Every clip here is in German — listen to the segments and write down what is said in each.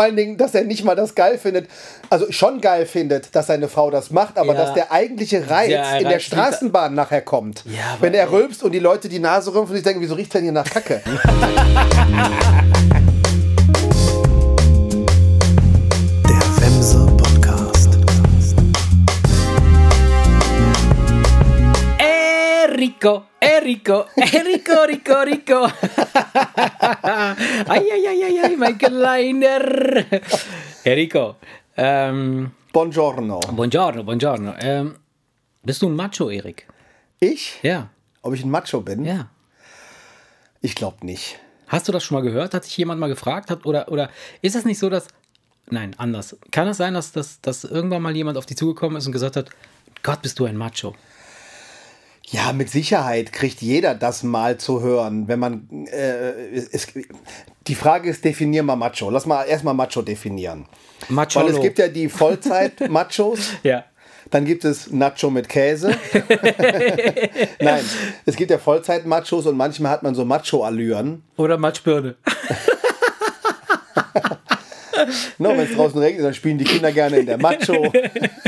Vor allen Dingen, dass er nicht mal das geil findet, also schon geil findet, dass seine Frau das macht, aber Ja. dass der eigentliche Reiz Der in der Straßenbahn nachher kommt. Ja, Wenn er rülpst und die Leute die Nase rümpfen und sich denken, wieso riecht denn hier nach Kacke? Enrico, Enrico, Enrico, Rico, Rico. Eieieiei, mein Kleiner. Enrico, ähm, Buongiorno. buongiorno, buongiorno. Ähm, bist du ein Macho, Erik? Ich? Ja, Ob ich ein Macho bin? ja. Ich glaube nicht. Hast du das schon mal gehört? Hat sich jemand mal gefragt? Hat, oder, oder ist es nicht so, dass. Nein, anders. Kann es sein, dass, dass, dass irgendwann mal jemand auf dich zugekommen ist und gesagt hat: Gott, bist du ein Macho? Ja, mit Sicherheit kriegt jeder das mal zu hören, wenn man. Äh, es, die Frage ist, definier mal Macho. Lass mal erstmal Macho definieren. Macho. Weil es gibt ja die Vollzeit-Machos. Ja. Dann gibt es Nacho mit Käse. Nein, es gibt ja Vollzeit-Machos und manchmal hat man so Macho-Allüren. Oder Matschbirne. No, Wenn es draußen regnet, dann spielen die Kinder gerne in der Macho.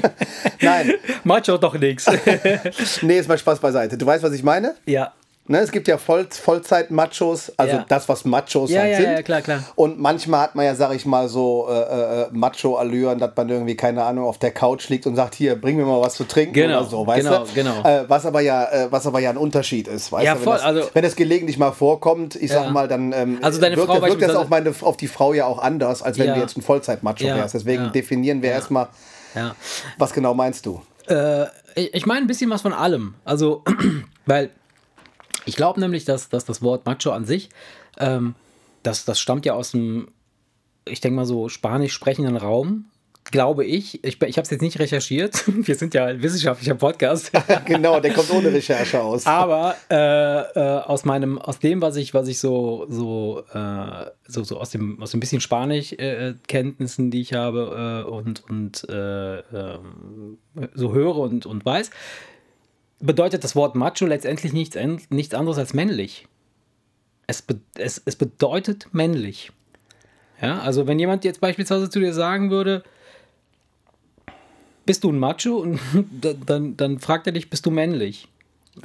Nein, Macho doch nix. nee, ist mal Spaß beiseite. Du weißt, was ich meine? ja. Ne, es gibt ja Voll Vollzeit-Machos, also Ja. das, was Machos Ja, halt ja, sind. ja, klar, klar. Und manchmal hat man ja, sag ich mal, so äh, äh, Macho-Allüren, dass man irgendwie, keine Ahnung, auf der Couch liegt und sagt, hier, bring mir mal was zu trinken Genau, oder so, weißt genau, du? genau. Äh, was, aber ja, äh, was aber ja ein Unterschied ist, weißt Ja, du? Wenn voll, das, also- wenn das gelegentlich mal vorkommt, ich sag mal, dann ähm, Also deine wirkt, Frau wirkt das auf, meine, auf die Frau ja auch anders, als wenn du jetzt ein Vollzeit-Macho wärst. Deswegen definieren wir erstmal, was genau meinst du? Äh, ich meine ein bisschen was von allem. Also, weil ich glaube nämlich, dass, dass das Wort Macho an sich, ähm, das, das stammt ja aus dem, ich denke mal so, spanisch sprechenden Raum. Glaube ich. Ich, ich habe es jetzt nicht recherchiert. Wir sind ja ein wissenschaftlicher Podcast. genau, der kommt ohne Recherche aus. Aber äh, äh, aus meinem, aus dem, was ich, was ich so, so, äh, so, so aus dem, aus dem bisschen Spanisch-Kenntnissen, die ich habe äh, und, und äh, ähm, so höre und, und weiß, bedeutet das Wort Macho letztendlich nichts, nichts anderes als männlich. Es, be es, es bedeutet männlich. Ja, also wenn jemand jetzt beispielsweise zu dir sagen würde, bist du ein Macho? Und dann, dann fragt er dich, bist du männlich?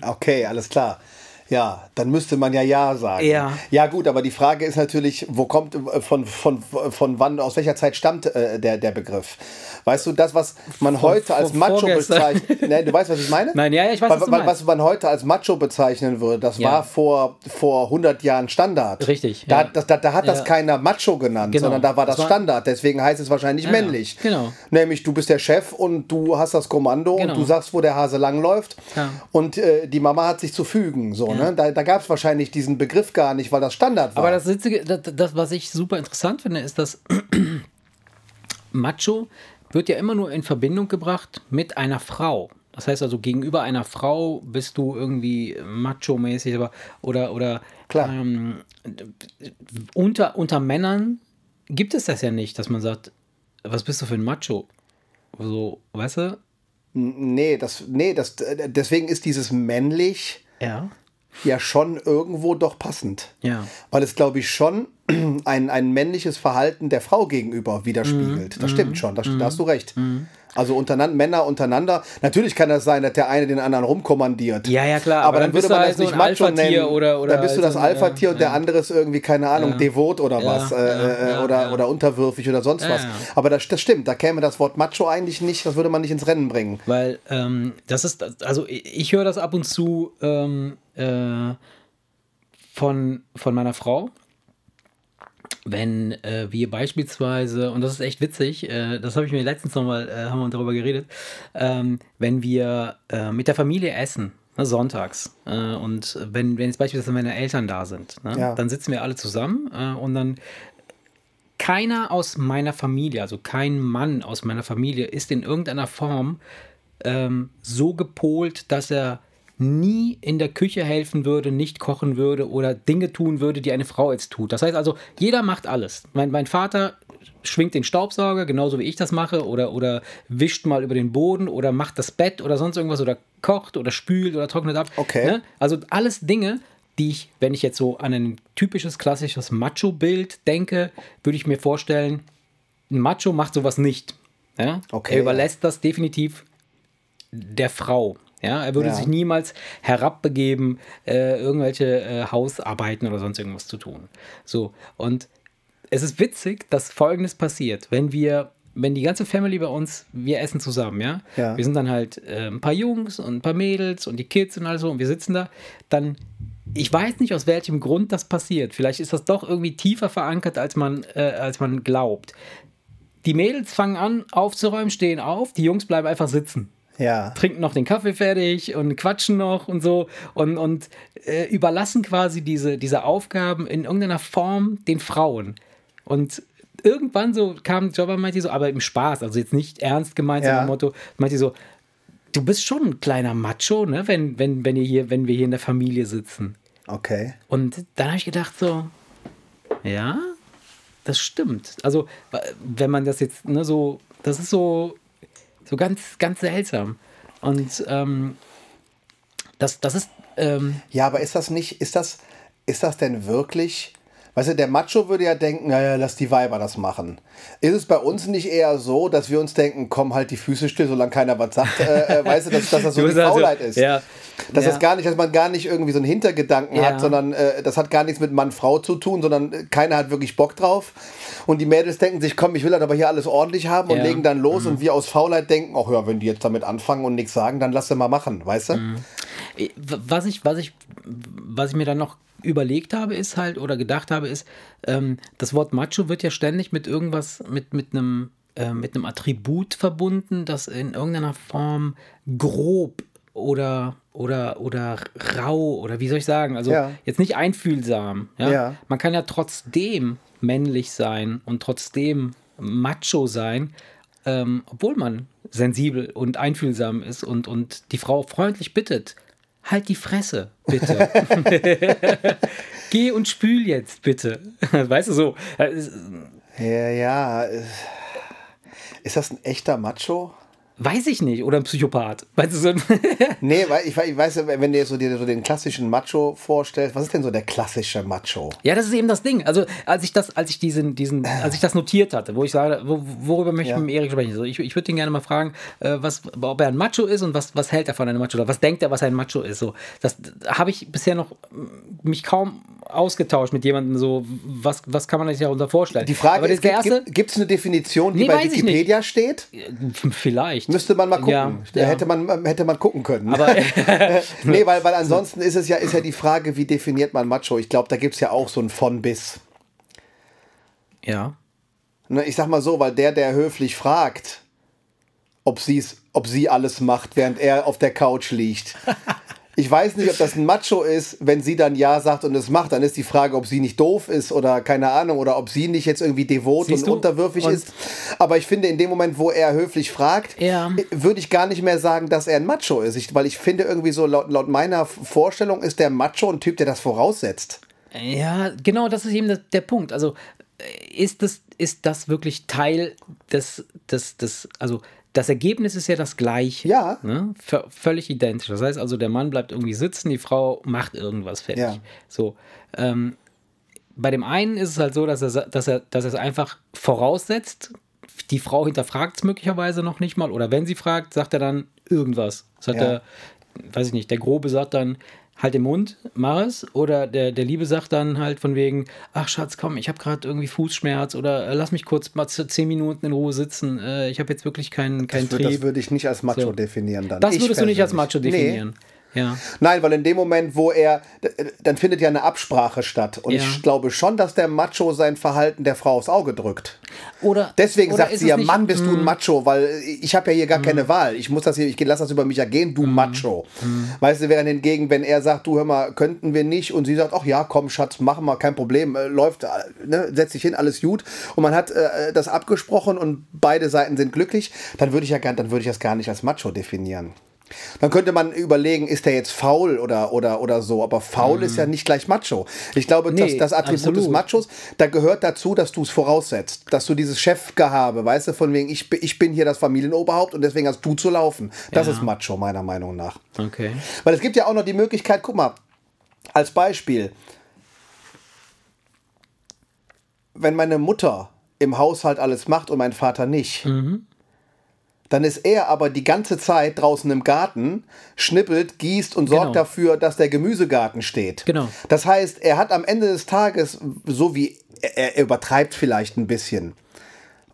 Okay, alles klar. Ja, dann müsste man ja Ja sagen. Ja. Ja, gut, aber die Frage ist natürlich, wo kommt, äh, von, von, von wann, aus welcher Zeit stammt äh, der, der Begriff? Weißt du, das, was man heute als von Macho vorgestern. bezeichnet, ne, du weißt, was ich meine? Nein, ja, ja, ich weiß, was weil- meinst. was man heute als Macho bezeichnen würde, das Ja. war vor, vor 100 Jahren Standard. Richtig, Da, ja. das, da, da hat das keiner Macho genannt, Genau. sondern da war das, Das war- Standard. Deswegen heißt es wahrscheinlich männlich. genau. Nämlich, du bist der Chef und du hast das Kommando Genau. und du sagst, wo der Hase langläuft. Und äh, die Mama hat sich zu fügen. So, ne? Da, da gab es wahrscheinlich diesen Begriff gar nicht, weil das Standard war. Aber das, Witzige, das, das, was ich super interessant finde, ist, dass Macho wird ja immer nur in Verbindung gebracht mit einer Frau. Das heißt also, gegenüber einer Frau bist du irgendwie macho-mäßig aber, oder, oder Klar. Ähm, unter, unter Männern gibt es das ja nicht, dass man sagt, was bist du für ein Macho? So, weißt du? nee, das, nee das, äh, deswegen ist dieses männlich Ja. Ja schon irgendwo doch passend. Ja. Weil es, glaube ich, schon ein, ein männliches Verhalten der Frau gegenüber Mhm. widerspiegelt. Das stimmt schon, das, da hast du recht. Also untereinander, Männer untereinander. Natürlich kann das sein, dass der eine den anderen rumkommandiert. Ja, ja, klar, Aber, aber dann, dann würde bist du man das so nicht Macho Alpha-Tier nennen. oder- oder dann bist du halt das Alpha-Tier ja, und der ja. andere ist irgendwie, keine Ahnung, devot oder Ja, was. Äh, ja, äh, ja, oder, ja. oder unterwürfig oder sonst was. ja. Aber das, das stimmt, da käme das Wort Macho eigentlich nicht, das würde man nicht ins Rennen bringen. Weil ähm, das ist, also ich, ich höre das ab und zu ähm, äh, von, von meiner Frau. Wenn äh, wir beispielsweise, und das ist echt witzig, äh, das habe ich mir letztens nochmal, äh, haben wir darüber geredet, ähm, wenn wir äh, mit der Familie essen, ne, sonntags, äh, und wenn, wenn jetzt beispielsweise meine Eltern da sind, ne, Ja. dann sitzen wir alle zusammen äh, und dann keiner aus meiner Familie, also kein Mann aus meiner Familie, ist in irgendeiner Form ähm, so gepolt, dass er nie in der Küche helfen würde, nicht kochen würde oder Dinge tun würde, die eine Frau jetzt tut. Das heißt also, jeder macht alles. Mein, mein Vater schwingt den Staubsauger, genauso wie ich das mache, oder, oder wischt mal über den Boden oder macht das Bett oder sonst irgendwas oder kocht oder spült oder trocknet ab. Okay. Ne? Also alles Dinge, die ich, wenn ich jetzt so an ein typisches, klassisches Macho-Bild denke, würde ich mir vorstellen, ein Macho macht sowas nicht. Ja? Okay, er überlässt das definitiv der Frau. Ja, er würde Ja. sich niemals herabbegeben, äh, irgendwelche äh, Hausarbeiten oder sonst irgendwas zu tun. So, und es ist witzig, dass folgendes passiert, wenn wir, wenn die ganze Family bei uns, wir essen zusammen, ja? Ja. Wir sind dann halt äh, ein paar Jungs und ein paar Mädels und die Kids und all so und wir sitzen da, dann, ich weiß nicht, aus welchem Grund das passiert. Vielleicht ist das doch irgendwie tiefer verankert, als man, äh, als man glaubt. Die Mädels fangen an aufzuräumen, stehen auf, die Jungs bleiben einfach sitzen Ja. trinken noch den Kaffee fertig und quatschen noch und so und, und äh, überlassen quasi diese, diese Aufgaben in irgendeiner Form den Frauen. Und irgendwann so kam Jobber meinte so, aber im Spaß, also jetzt nicht ernst gemeint, Ja. sondern Motto, meinte so, du bist schon ein kleiner Macho, ne, wenn, wenn, wenn, ihr hier, wenn wir hier in der Familie sitzen. Okay. Und dann habe ich gedacht so, ja, das stimmt. Also, wa- wenn man das jetzt, ne, so, das ist so, so ganz, ganz seltsam. Und ähm, das, das ist, ähm, Ja, aber ist das nicht, ist das, ist das denn wirklich, weißt du, der Macho würde ja denken, naja, lass die Weiber das machen. Ist es bei uns nicht eher so, dass wir uns denken, komm halt die Füße still, solange keiner was sagt, äh, äh, weißt du, dass, dass das so sagst, Faulheit ist. ja. Dass Ja. das gar nicht, dass man gar nicht irgendwie so einen Hintergedanken Ja. hat, sondern äh, das hat gar nichts mit Mann-Frau zu tun, sondern äh, keiner hat wirklich Bock drauf. Und die Mädels denken sich, komm, ich will das aber hier alles ordentlich haben und. Mhm. legen dann los und wir aus Faulheit denken, ach ja, wenn die jetzt damit anfangen und nichts sagen, dann lass sie mal machen, weißt du? Mhm. Was ich, was ich, was ich mir dann noch überlegt habe, ist halt, oder gedacht habe, ist, ähm, das Wort Macho wird ja ständig mit irgendwas, mit, mit einem, äh, mit einem Attribut verbunden, das in irgendeiner Form grob oder, oder, oder rau oder wie soll ich sagen, also Ja. jetzt nicht einfühlsam. Ja? Ja. Man kann ja trotzdem männlich sein und trotzdem macho sein, ähm, obwohl man sensibel und einfühlsam ist und, und die Frau freundlich bittet, halt die Fresse, bitte. Geh und spül jetzt, bitte. Weißt du so? Ja, ja. Ist das ein echter Macho? Weiß ich nicht. Oder ein Psychopath. Weißt du so? Nee, weil ich, ich weiß, wenn du dir so, dir so den klassischen Macho vorstellst, was ist denn so der klassische Macho? Ja, das ist eben das Ding. Also, als ich das, als ich diesen, diesen, als ich das notiert hatte, wo ich sage, wo, worüber möchte ich Ja. mit dem Erik sprechen? Also ich, ich würde ihn gerne mal fragen, äh, was, ob er ein Macho ist und was, was hält er von einem Macho oder was denkt er, was ein Macho ist. So, das habe ich bisher noch mm, mich kaum ausgetauscht mit jemandem. So, was, was kann man sich darunter vorstellen? Die Frage Aber ist, gibt es eine Definition, die Nee, bei ich Wikipedia steht? vielleicht. Müsste man mal gucken. Ja, ja. Hätte, man, hätte man gucken können. Aber nee, weil, weil ansonsten ist es ja, ist ja die Frage, wie definiert man Macho? Ich glaube, da gibt es ja auch so ein von bis. ja. Ne, ich sag mal so, weil der, der höflich fragt, ob, sie's, ob sie alles macht, während er auf der Couch liegt. Ich weiß nicht, ob das ein Macho ist, wenn sie dann Ja sagt und es macht. Dann ist die Frage, ob sie nicht doof ist oder keine Ahnung oder ob sie nicht jetzt irgendwie devot Siehst und du? unterwürfig Und- ist. Aber ich finde, in dem Moment, wo er höflich fragt, Ja. würde ich gar nicht mehr sagen, dass er ein Macho ist. Ich, weil ich finde irgendwie so, laut, laut meiner Vorstellung ist der Macho ein Typ, der das voraussetzt. Ja, genau, das ist eben der, Punkt. Also äh, ist das, ist das wirklich Teil des, des, des, also das Ergebnis ist ja das gleiche. Ja. Ne? Völlig identisch. Das heißt also, der Mann bleibt irgendwie sitzen, die Frau macht irgendwas fertig. Ja. So. Ähm, bei dem einen ist es halt so, dass er, dass er, dass er es einfach voraussetzt. Die Frau hinterfragt es möglicherweise noch nicht mal. Oder wenn sie fragt, sagt er dann irgendwas. Sagt Ja. er, weiß ich nicht, der Grobe sagt dann, halt den Mund, mach es. Oder der, der Liebe sagt dann halt von wegen, ach Schatz, komm, ich habe gerade irgendwie Fußschmerz oder äh, lass mich kurz mal zehn Minuten in Ruhe sitzen. Äh, ich habe jetzt wirklich keinen keinen Das, würde- das Trieb. würde ich nicht als Macho So. definieren dann. Das Ich würdest du nicht als. Macho Nee. Ja. Nein, weil in dem Moment, wo er, dann findet ja eine Absprache statt. Und Ja. ich glaube schon, dass der Macho sein Verhalten der Frau aufs Auge drückt. Oder, Deswegen oder sagt sie ja, nicht- Mann, bist du Mm. ein Macho, weil ich habe ja hier gar keine Wahl. Ich muss das hier, ich lasse das über mich ergehen, du Macho. Weißt du, während hingegen, wenn er sagt, du hör mal, könnten wir nicht, und sie sagt, ach ja, komm, Schatz, machen wir, kein Problem, äh, läuft, äh, ne, setz dich hin, alles gut. Und man hat äh, das abgesprochen und beide Seiten sind glücklich, dann würde ich ja dann würde ich das gar nicht als Macho definieren. Dann könnte man überlegen, ist der jetzt faul oder, oder, oder so. Aber faul ist ja nicht gleich Macho. Ich glaube, Mhm. Nee, das, das Attribut des absolut. Machos, da gehört dazu, dass du es voraussetzt. Dass du dieses Chefgehabe, weißt du, von wegen, ich, bin- ich bin hier das Familienoberhaupt und deswegen hast du zu laufen. Das Ja. ist Macho, meiner Meinung nach. Okay. Weil es gibt ja auch noch die Möglichkeit, guck mal, als Beispiel, wenn meine Mutter im Haushalt alles macht und mein Vater nicht. Dann ist er aber die ganze Zeit draußen im Garten, schnippelt, gießt und sorgt Genau. dafür, dass der Gemüsegarten steht. Genau. Das heißt, er hat am Ende des Tages, so wie er, er übertreibt vielleicht ein bisschen.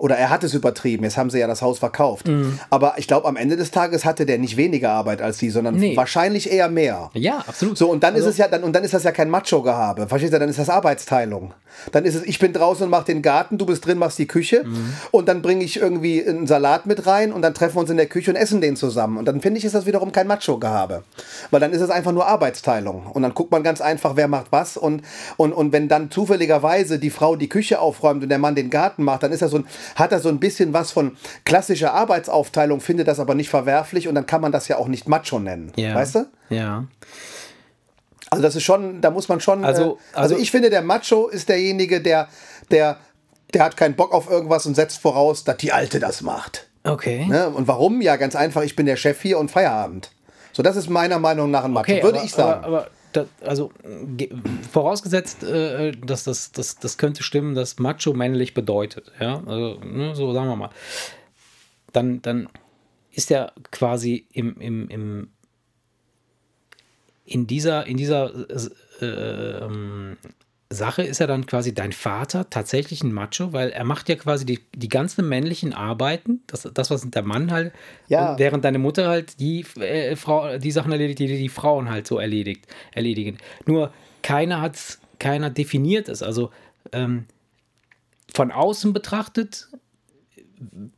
Oder er hat es übertrieben, jetzt haben sie ja das Haus verkauft. Mhm. Aber ich glaube, am Ende des Tages hatte der nicht weniger Arbeit als sie, sondern Nee. wahrscheinlich eher mehr. Ja, absolut. So, und dann Also- ist es ja, dann, und dann ist das ja kein Macho-Gehabe. Verstehst du? Dann ist das Arbeitsteilung. Dann ist es, ich bin draußen und mach den Garten, du bist drin, machst die Küche Mhm. und dann bringe ich irgendwie einen Salat mit rein und dann treffen wir uns in der Küche und essen den zusammen. Und dann finde ich, ist das wiederum kein Macho-Gehabe. Weil dann ist es einfach nur Arbeitsteilung. Und dann guckt man ganz einfach, wer macht was. Und, und, und wenn dann zufälligerweise die Frau die Küche aufräumt und der Mann den Garten macht, dann ist er so ein, hat er so ein bisschen was von klassischer Arbeitsaufteilung, findet das aber nicht verwerflich und dann kann man das ja auch nicht Macho nennen. Ja. Weißt du? Ja. Also das ist schon, da muss man schon. Also- Also, äh, also, also- ich finde, der Macho ist derjenige, der, der, der hat keinen Bock auf irgendwas und setzt voraus, dass die Alte das macht. Okay. Ne? Und warum? Ja, ganz einfach, ich bin der Chef hier und Feierabend. So, das ist meiner Meinung nach ein Macho, Okay, würde aber, ich sagen. Aber, aber da, also ge- vorausgesetzt, äh, dass das, das, das könnte stimmen, dass Macho männlich bedeutet. Ja, also, ne, so sagen wir mal. Dann, dann ist er quasi im, im, im in dieser, in dieser äh, ähm, Sache ist er dann quasi dein Vater tatsächlich ein Macho, weil er macht ja quasi die, die ganzen männlichen Arbeiten, das, das was der Mann halt, Ja. während deine Mutter halt die äh, Frau, die Sachen erledigt, die die Frauen halt so erledigt, erledigen. Nur keiner hat's, keiner definiert es. Also ähm, von außen betrachtet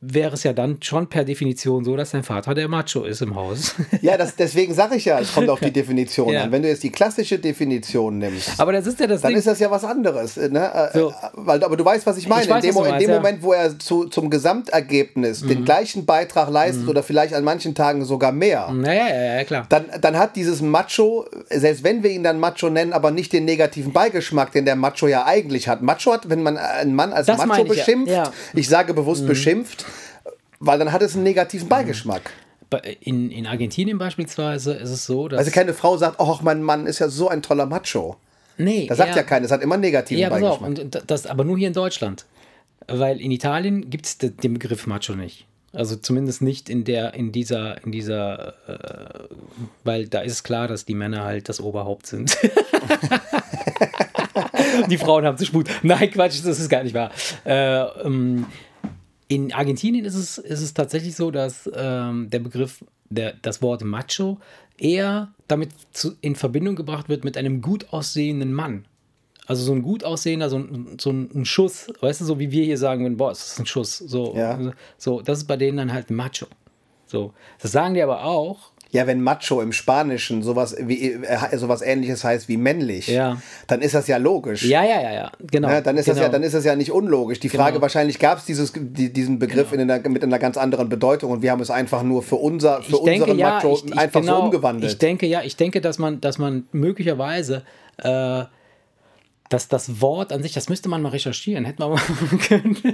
wäre es ja dann schon per Definition so, dass dein Vater der Macho ist im Haus. ja, das, deswegen sage ich ja, es kommt auf die Definition Ja. an. Wenn du jetzt die klassische Definition nimmst, Aber das ist ja das dann Ding. ist das ja was anderes. Ne? Äh, So. äh, Weil, aber du weißt, was ich meine. Ich weiß, in dem, was du Mo- in meinst, dem ja. Mhm. Moment, wo er zu, zum Gesamtergebnis den gleichen Beitrag leistet oder vielleicht an manchen Tagen sogar mehr, naja, ja, ja, klar. dann, dann hat dieses Macho, selbst wenn wir ihn dann Macho nennen, aber nicht den negativen Beigeschmack, den der Macho ja eigentlich hat. Macho hat, wenn man einen Mann als Das Macho beschimpft. Mhm. ich sage bewusst beschimpft, weil dann hat es einen negativen Beigeschmack. Bei- In, in Argentinien beispielsweise ist es so, dass. Also keine Frau sagt, ach, mein Mann ist ja so ein toller Macho. nee, Das sagt ja, keiner, es hat immer einen negativen Ja, Beigeschmack. und das aber nur hier in Deutschland. Weil in Italien gibt es den Begriff Macho nicht. Also zumindest nicht in der, in dieser, in dieser, äh, weil da ist es klar, dass die Männer halt das Oberhaupt sind. die Frauen haben zu Sput. Nein, Quatsch, das ist gar nicht wahr. Äh, ähm, in Argentinien ist es, ist es tatsächlich so, dass ähm, der Begriff, der, das Wort Macho eher damit zu, in Verbindung gebracht wird mit einem gut aussehenden Mann. Also so ein gut aussehender, so ein, so ein Schuss, weißt du, so wie wir hier sagen würden, boah, es ist ein Schuss. So, Ja. so, das ist bei denen dann halt Macho. So, das sagen die aber auch. Ja, wenn Macho im Spanischen sowas, wie, äh, sowas ähnliches heißt wie männlich, Ja. dann ist das ja logisch. Ja, ja, ja, ja, genau. Ja, dann, ist das genau. ja, dann ist das ja nicht unlogisch. Die Frage, Genau. wahrscheinlich gab es die, diesen Begriff in einer, mit einer ganz anderen Bedeutung und wir haben es einfach nur für, unser, für ich denke, unseren ja, Macho ich, ich, einfach genau, so umgewandelt. Ich denke, ja, ich denke, dass man, dass man möglicherweise äh, dass das Wort an sich, das müsste man mal recherchieren, hätten wir mal können.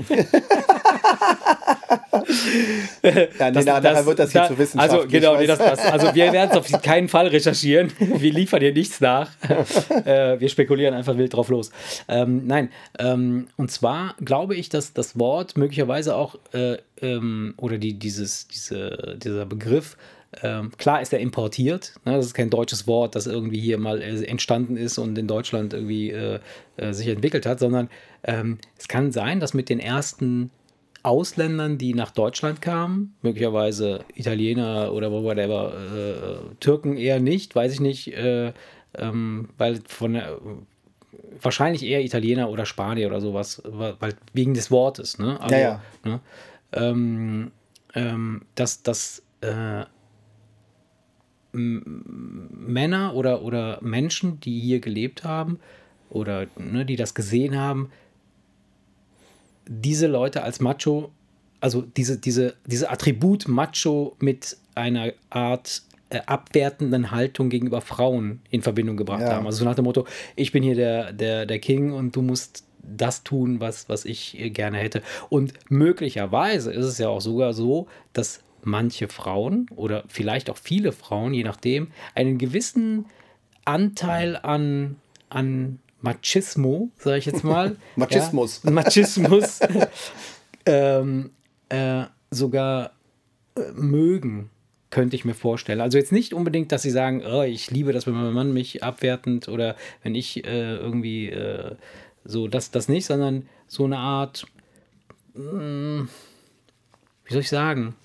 ja, nee, na, nachher wird das hier da- zu wissenschaftlich. Also genau, nee, das, das, also wir werden es auf keinen Fall recherchieren. Wir liefern hier nichts nach. äh, wir spekulieren einfach wild drauf los. Ähm, nein, ähm, und zwar glaube ich, dass das Wort möglicherweise auch äh, ähm, oder die, dieses, diese, dieser Begriff ähm, klar ist er importiert. Ne? Das ist kein deutsches Wort, das irgendwie hier mal äh, entstanden ist und in Deutschland irgendwie äh, äh, sich entwickelt hat, sondern ähm, es kann sein, dass mit den ersten Ausländern, die nach Deutschland kamen, möglicherweise Italiener oder whatever, äh, Türken eher nicht, weiß ich nicht, äh, ähm, weil von der, wahrscheinlich eher Italiener oder Spanier oder sowas, weil, wegen des Wortes, ne? Also, Ja, ja. Ne? Ähm, ähm, dass, dass äh, Männer oder, oder Menschen, die hier gelebt haben oder ne, die das gesehen haben, diese Leute als Macho, also diese, diese, diese Attribut Macho mit einer Art äh, abwertenden Haltung gegenüber Frauen in Verbindung gebracht Ja. haben. Also so nach dem Motto, ich bin hier der, der, der King und du musst das tun, was, was ich äh, gerne hätte. Und möglicherweise ist es ja auch sogar so, dass manche Frauen oder vielleicht auch viele Frauen, je nachdem, einen gewissen Anteil an, an Machismo, sage ich jetzt mal. Machismus. Ja, Machismus. ähm, äh, sogar äh, mögen, könnte ich mir vorstellen. Also jetzt nicht unbedingt, dass sie sagen, oh, ich liebe das, wenn mein Mann mich abwertend oder wenn ich äh, irgendwie äh, so, das, das nicht, sondern so eine Art, mh, wie soll ich sagen,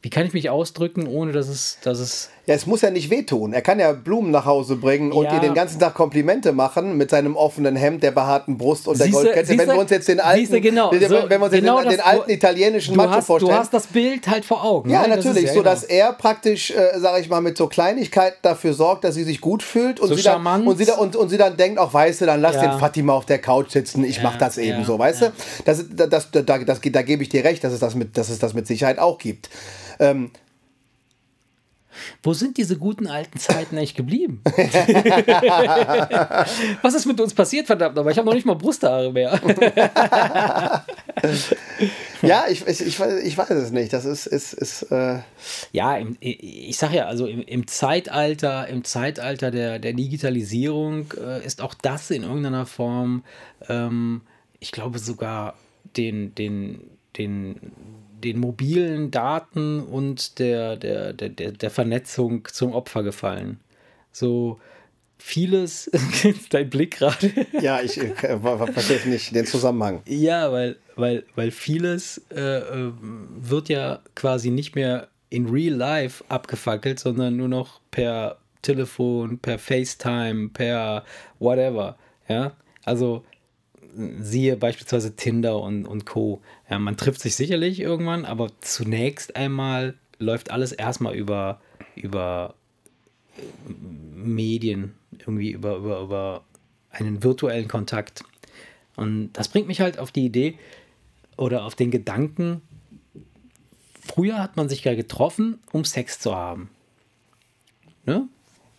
wie kann ich mich ausdrücken, ohne dass es, dass es Ja, es muss ja nicht wehtun. Er kann ja Blumen nach Hause bringen und Ja. dir den ganzen Tag Komplimente machen mit seinem offenen Hemd, der behaarten Brust und der Siehste- Goldkette. Wenn wir uns jetzt den alten, siehste, genau, wenn, so, wenn wir uns genau den, den das- alten italienischen du Macho hast, vorstellen. du hast das Bild halt vor Augen. ja, ne? Das natürlich, ja so genau. dass er praktisch, äh, sage ich mal, mit so Kleinigkeiten dafür sorgt, dass sie sich gut fühlt und, So sie, dann, charmant. und, sie, dann, und, und sie dann denkt, auch weißt du, dann lass Ja. den Fatima auf der Couch sitzen, ich mach das eben ja, so, weißt du? Das, das, das, da, das, da gebe ich dir recht, dass es das mit, dass es das mit Sicherheit auch gibt. Ähm, Wo sind diese guten alten Zeiten eigentlich geblieben? Was ist mit uns passiert, verdammt nochmal? Ich habe noch nicht mal Brusthaare mehr. ja, ich, ich, ich, weiß, ich weiß es nicht. Das ist, ist, ist äh, Ja, im, ich sage ja, also im, im Zeitalter, im Zeitalter der, der Digitalisierung äh, ist auch das in irgendeiner Form, ähm, ich glaube sogar den, den, den, den mobilen Daten und der, der, der, der, der Vernetzung zum Opfer gefallen. So vieles, dein Blick gerade. Ja, ich äh, ver- ver- verstehe nicht den Zusammenhang. Ja, weil, weil, weil vieles äh, äh, wird ja quasi nicht mehr in real life abgefackelt, sondern nur noch per Telefon, per FaceTime, per whatever. Ja, also siehe beispielsweise Tinder und, und Co. Ja, man trifft sich sicherlich irgendwann, aber zunächst einmal läuft alles erstmal über, über äh, Medien, irgendwie über, über, über einen virtuellen Kontakt. Und das bringt mich halt auf die Idee oder auf den Gedanken, früher hat man sich ja getroffen, um Sex zu haben. Ne?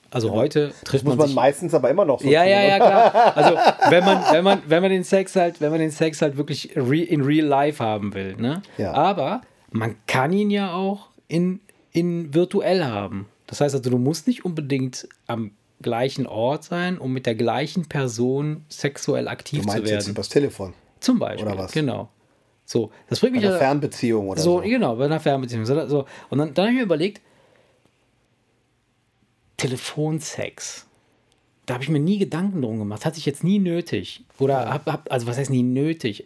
Also heute trifft Muss man man sich. meistens aber immer noch so Ja, tun, ja, ja, klar. Also wenn man, wenn man, wenn man den Sex halt, wenn man den Sex halt wirklich re, in real life haben will, ne? Ja. Aber man kann ihn ja auch in, in virtuell haben. Das heißt also, du musst nicht unbedingt am gleichen Ort sein, um mit der gleichen Person sexuell aktiv Du zu meinst jetzt werden. übers Telefon. Zum Beispiel. oder was? Genau. So, das bringt Bei mich einer ja. Fernbeziehung oder So, so. genau, bei einer Fernbeziehung. So. Und dann, dann habe ich mir überlegt, Telefonsex. Da habe ich mir nie Gedanken drum gemacht. Hatte ich jetzt nie nötig. Oder hab, hab, also was heißt nie nötig?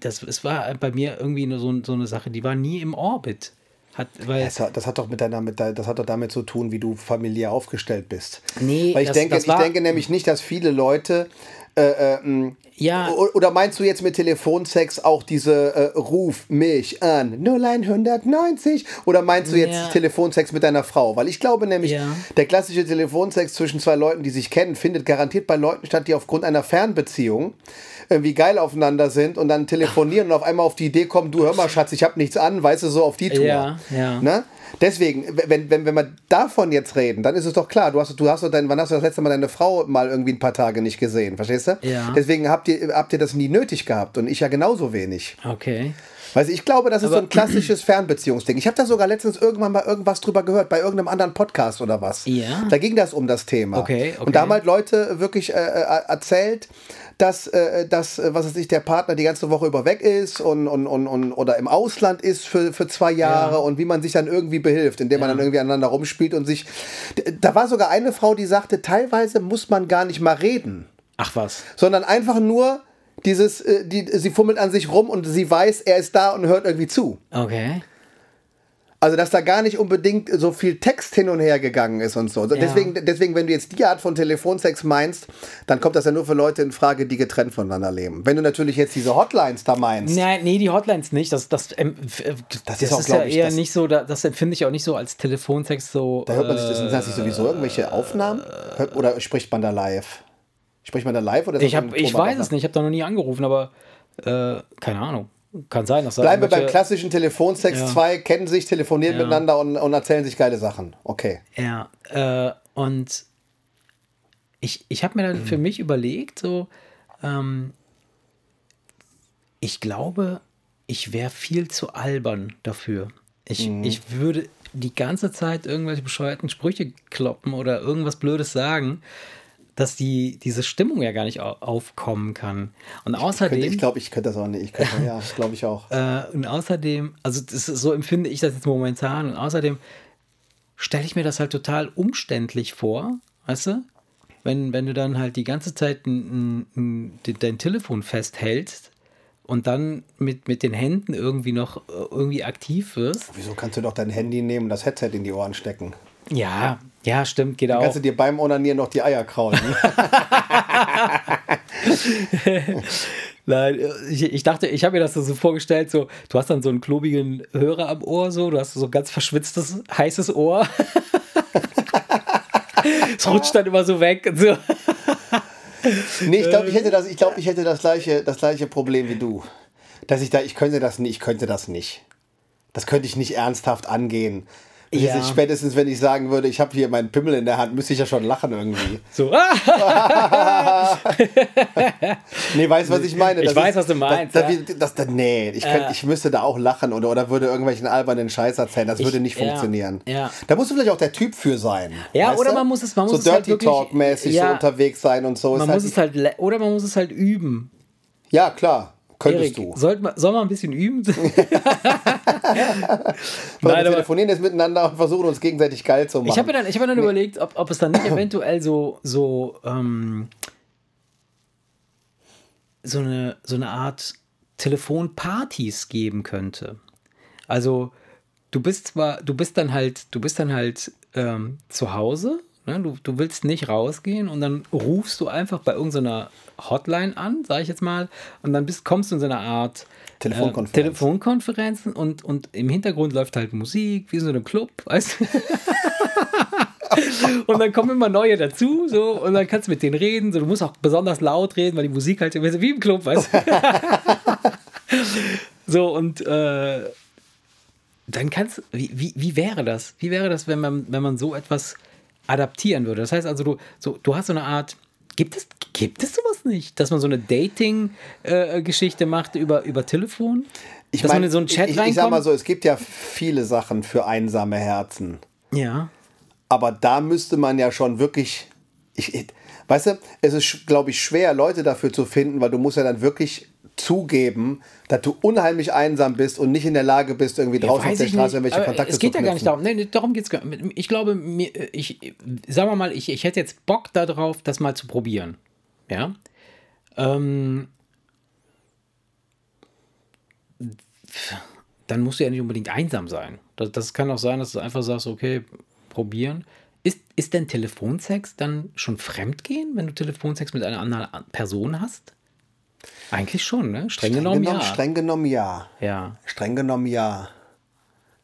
Das, es war bei mir irgendwie nur so, so eine Sache, die war nie im Orbit. Hat, weil, Das hat, das hat doch mit deiner, mit deiner, das hat doch damit zu tun, wie du familiär aufgestellt bist. Nee, Weil ich das- denke, das ich war- denke nämlich nicht, dass viele Leute äh, äh, Ja. Oder meinst du jetzt mit Telefonsex auch diese äh, Ruf mich an 0190? Oder meinst du jetzt Ja. Telefonsex mit deiner Frau? Weil ich glaube nämlich, Ja. der klassische Telefonsex zwischen zwei Leuten, die sich kennen, findet garantiert bei Leuten statt, die aufgrund einer Fernbeziehung irgendwie geil aufeinander sind und dann telefonieren und auf einmal auf die Idee kommen, du hör mal, Schatz, ich hab nichts an, weißt du, so auf die Tour. Ja, ja. Ne? Deswegen, wenn, wenn, wenn wir davon jetzt reden, dann ist es doch klar, du hast, du hast doch dein, wann hast du das letzte Mal deine Frau mal irgendwie ein paar Tage nicht gesehen, verstehst du? Ja. Deswegen habt ihr, habt ihr das nie nötig gehabt und ich ja genauso wenig. okay. Weißt du, ich glaube, das ist so Aber- ein klassisches Fernbeziehungsding. Ich habe da sogar letztens irgendwann mal irgendwas drüber gehört, bei irgendeinem anderen Podcast oder was. Ja. Da ging das um das Thema. Okay, okay. Und da haben halt Leute wirklich äh, äh, erzählt, dass, äh, dass äh, was weiß ich, der Partner die ganze Woche über weg ist und, und, und, und oder im Ausland ist für, für zwei Jahre Ja. und wie man sich dann irgendwie behilft, indem man Ja. dann irgendwie aneinander rumspielt und sich. Da war sogar eine Frau, die sagte, teilweise muss man gar nicht mal reden Ach was. sondern einfach nur dieses, äh, die, sie fummelt an sich rum und sie weiß, er ist da und hört irgendwie zu. Okay. Also, dass da gar nicht unbedingt so viel Text hin und her gegangen ist und so. Also Deswegen, deswegen, wenn du jetzt die Art von Telefonsex meinst, dann kommt das ja nur für Leute in Frage, die getrennt voneinander leben. Wenn du natürlich jetzt diese Hotlines da meinst, Nein, nee, die Hotlines nicht. Das, das, ähm, f- äh, das, ist auch, ist ja ich, eher das- nicht so, da- das empfinde ich auch nicht so als Telefonsex so. da hört man sich das, sind das nicht äh, sowieso irgendwelche Aufnahmen? Oder spricht man da live? Spricht man da live oder ist Ich, hab, ich weiß es nicht, ich habe da noch nie angerufen, aber äh, keine Ahnung. Kann sein, dass da Bleiben wir beim klassischen Telefonsex. Ja. Zwei kennen sich, telefonieren Ja. miteinander und, und erzählen sich geile Sachen. Okay. Ja, äh, und ich, ich habe mir dann für mich überlegt, so, ähm, ich glaube, ich wäre viel zu albern dafür. Ich, ich würde die ganze Zeit irgendwelche bescheuerten Sprüche kloppen oder irgendwas Blödes sagen. Dass die, diese Stimmung ja gar nicht au- aufkommen kann. Und außerdem. ich glaube, ich könnte das auch nicht. Ich könnte, ja, das glaube ich auch. Äh, und außerdem, also das so empfinde ich das jetzt momentan. Und außerdem stelle ich mir das halt total umständlich vor, weißt du? Wenn, wenn du dann halt die ganze Zeit ein, ein, ein, de- dein Telefon festhältst und dann mit, mit den Händen irgendwie noch äh, irgendwie aktiv wirst. Wieso kannst du doch dein Handy nehmen und das Headset in die Ohren stecken? Ja, ja, stimmt, geht auch. Kannst du dir beim Onanieren noch die Eier kraulen? Nein, ich, ich dachte, ich habe mir das so vorgestellt, so, du hast dann so einen klobigen Hörer am Ohr, so, du hast so ein ganz verschwitztes, heißes Ohr. Es rutscht dann immer so weg und so. nee, ich glaube, ich hätte das, ich glaube, ich hätte das gleiche, das gleiche Problem wie du. Dass ich da, ich könnte das nicht, ich könnte das nicht. Das könnte ich nicht ernsthaft angehen. Ja. ist spätestens, wenn ich sagen würde, ich habe hier meinen Pimmel in der Hand, müsste ich ja schon lachen irgendwie. So, ah, Nee, weißt du, was ich meine? Ich Das weiß, was du meinst, Das, das, das, nee, ich, könnt, ich müsste da auch lachen oder, oder würde irgendwelchen albernen Scheiß erzählen. Das würde nicht ja, funktionieren. ja. Da musst du vielleicht auch der Typ für sein. Ja, oder du? man muss es- man muss so es halt Dirty wirklich- Talk-mäßig so unterwegs sein und so. man Ist muss halt, es halt, oder man muss es halt üben. ja, klar. Könntest Erik, du. sollte man, soll man ein bisschen üben? Nein, wir telefonieren jetzt miteinander und versuchen uns gegenseitig geil zu machen. Ich habe mir dann, ich hab mir dann überlegt, ob, ob es dann nicht eventuell so, so, ähm, so, eine, so eine Art Telefonpartys geben könnte. Also, du bist zwar, du bist dann halt, du bist dann halt ähm, zu Hause? Du, du willst nicht rausgehen und dann rufst du einfach bei irgendeiner Hotline an, sage ich jetzt mal, und dann bist, kommst du in so eine Art Telefonkonferenz. Äh, Telefonkonferenzen und, und im Hintergrund läuft halt Musik, wie so in einem Club, weißt du? Und dann kommen immer neue dazu, so, und dann kannst du mit denen reden. So, du musst auch besonders laut reden, weil die Musik halt wie im Club, weißt du? So, und äh, dann kannst wie, wie, wie wäre das? Wie wäre das, wenn man, wenn man so etwas adaptieren würde? Das heißt also, du, so, du hast so eine Art. Gibt es, gibt es sowas nicht? Dass man so eine Dating-Geschichte macht über, über Telefon? ich dass mein, man in so einen Chat ich, ich sag mal reinkommt? so, es gibt ja viele Sachen für einsame Herzen. Ja. Aber da müsste man ja schon wirklich. Ich, ich- weißt du, es ist, glaube ich, schwer, Leute dafür zu finden, weil du musst ja dann wirklich zugeben, dass du unheimlich einsam bist und nicht in der Lage bist, irgendwie draußen auf der Straße nicht, irgendwelche aber Kontakte Es geht zu ja gar nicht darum. Nee, darum geht es gar nicht. Ich glaube, mir, ich, sagen wir mal, ich, ich hätte jetzt Bock darauf, das mal zu probieren. Ja. Ähm, dann musst du ja nicht unbedingt einsam sein. Das, das kann auch sein, dass du einfach sagst, okay, probieren. Ist, ist denn Telefonsex dann schon Fremdgehen, wenn du Telefonsex mit einer anderen Person hast? Eigentlich schon, ne? Streng, Streng genommen, genommen, ja. streng genommen ja. ja, Streng genommen ja.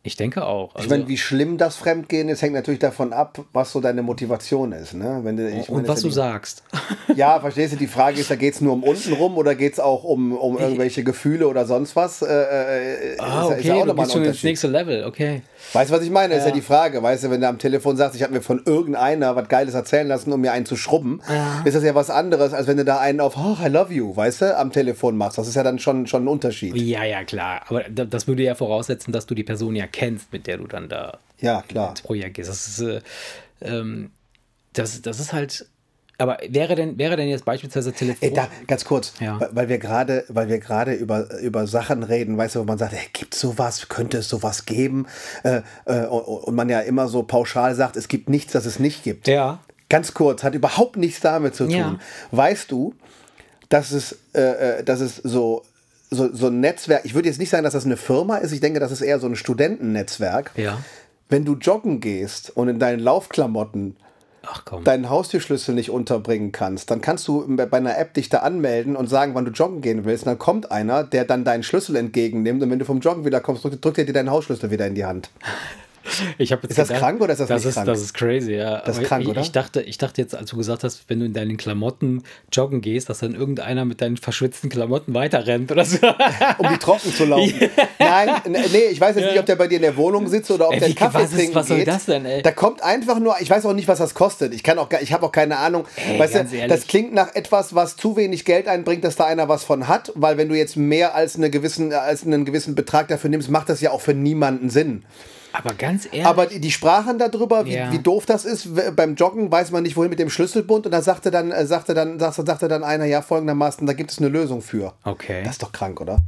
ich denke auch. Ich Also- meine, wie schlimm das Fremdgehen ist, hängt natürlich davon ab, was so deine Motivation ist. Ne? Wenn du, ich und meine, was das du ja sagst. die, Ja, verstehst du, die Frage ist, da geht es nur um unten rum oder geht es auch um, um irgendwelche Gefühle oder sonst was? Äh, äh, Ah, ist, ja- okay, ist ja du ein schon ins nächste Level, okay. Weißt du, was ich meine? Ist ja Ja. die Frage. Weißt du, wenn du am Telefon sagst, ich habe mir von irgendeiner was Geiles erzählen lassen, um mir einen zu schrubben, ist das ja was anderes, als wenn du da einen auf oh, I love you, weißt du, am Telefon machst. Das ist ja dann schon, schon ein Unterschied. Ja, ja, klar. Aber da- das würde ja voraussetzen, dass du die Person ja kennst, mit der du dann da Ja, klar. ins Projekt gehst. Das ist, äh, ähm, das, das ist halt. Aber wäre denn, wäre denn jetzt beispielsweise Telefon. Ey, da, ganz kurz, Ja. weil- weil wir gerade, weil wir gerade über, über Sachen reden, weißt du, wo man sagt, hey, gibt sowas, könnte es sowas geben? Äh, äh, und, und man ja immer so pauschal sagt, es gibt nichts, das es nicht gibt. ja. Ganz kurz, hat überhaupt nichts damit zu tun. Ja. Weißt du, dass es, äh, äh, dass es so, so, so ein Netzwerk, ich würde jetzt nicht sagen, dass das eine Firma ist, ich denke, das ist eher so ein Studentennetzwerk. Ja. Wenn du joggen gehst und in deinen Laufklamotten Ach komm. deinen Haustürschlüssel nicht unterbringen kannst, dann kannst du bei einer App dich da anmelden und sagen, wann du joggen gehen willst. Und dann kommt einer, der dann deinen Schlüssel entgegennimmt und wenn du vom Joggen wieder kommst, drückt, drückt er dir deinen Hausschlüssel wieder in die Hand. Ich jetzt Ist das krank oder ist das das nicht ist, krank? Das ist crazy, ja. Das ist krank, ich, oder? Ich dachte, ich dachte jetzt, als du gesagt hast, wenn du in deinen Klamotten joggen gehst, dass dann irgendeiner mit deinen verschwitzten Klamotten weiterrennt oder so. um die trocken zu laufen. Nein, n- nee, ich weiß jetzt nicht, ob der bei dir in der Wohnung sitzt oder ob Ey, der wie- Kaffee was ist- trinken was soll geht. das denn, ey? Da kommt einfach nur, ich weiß auch nicht, was das kostet. Ich kann auch, ich habe auch keine Ahnung. Ey, weißt du, ehrlich. das klingt nach etwas, was zu wenig Geld einbringt, dass da einer was von hat, weil wenn du jetzt mehr als, eine gewissen, als einen gewissen Betrag dafür nimmst, macht das ja auch für niemanden Sinn. Aber ganz ehrlich. Aber die, die sprachen darüber, wie, Ja. wie doof das ist. Beim Joggen weiß man nicht, wohin mit dem Schlüsselbund. Und da sagte dann, äh, sagte dann, sagte, sagte dann einer, ja, folgendermaßen, da gibt es eine Lösung für. Okay. Das ist doch krank, oder?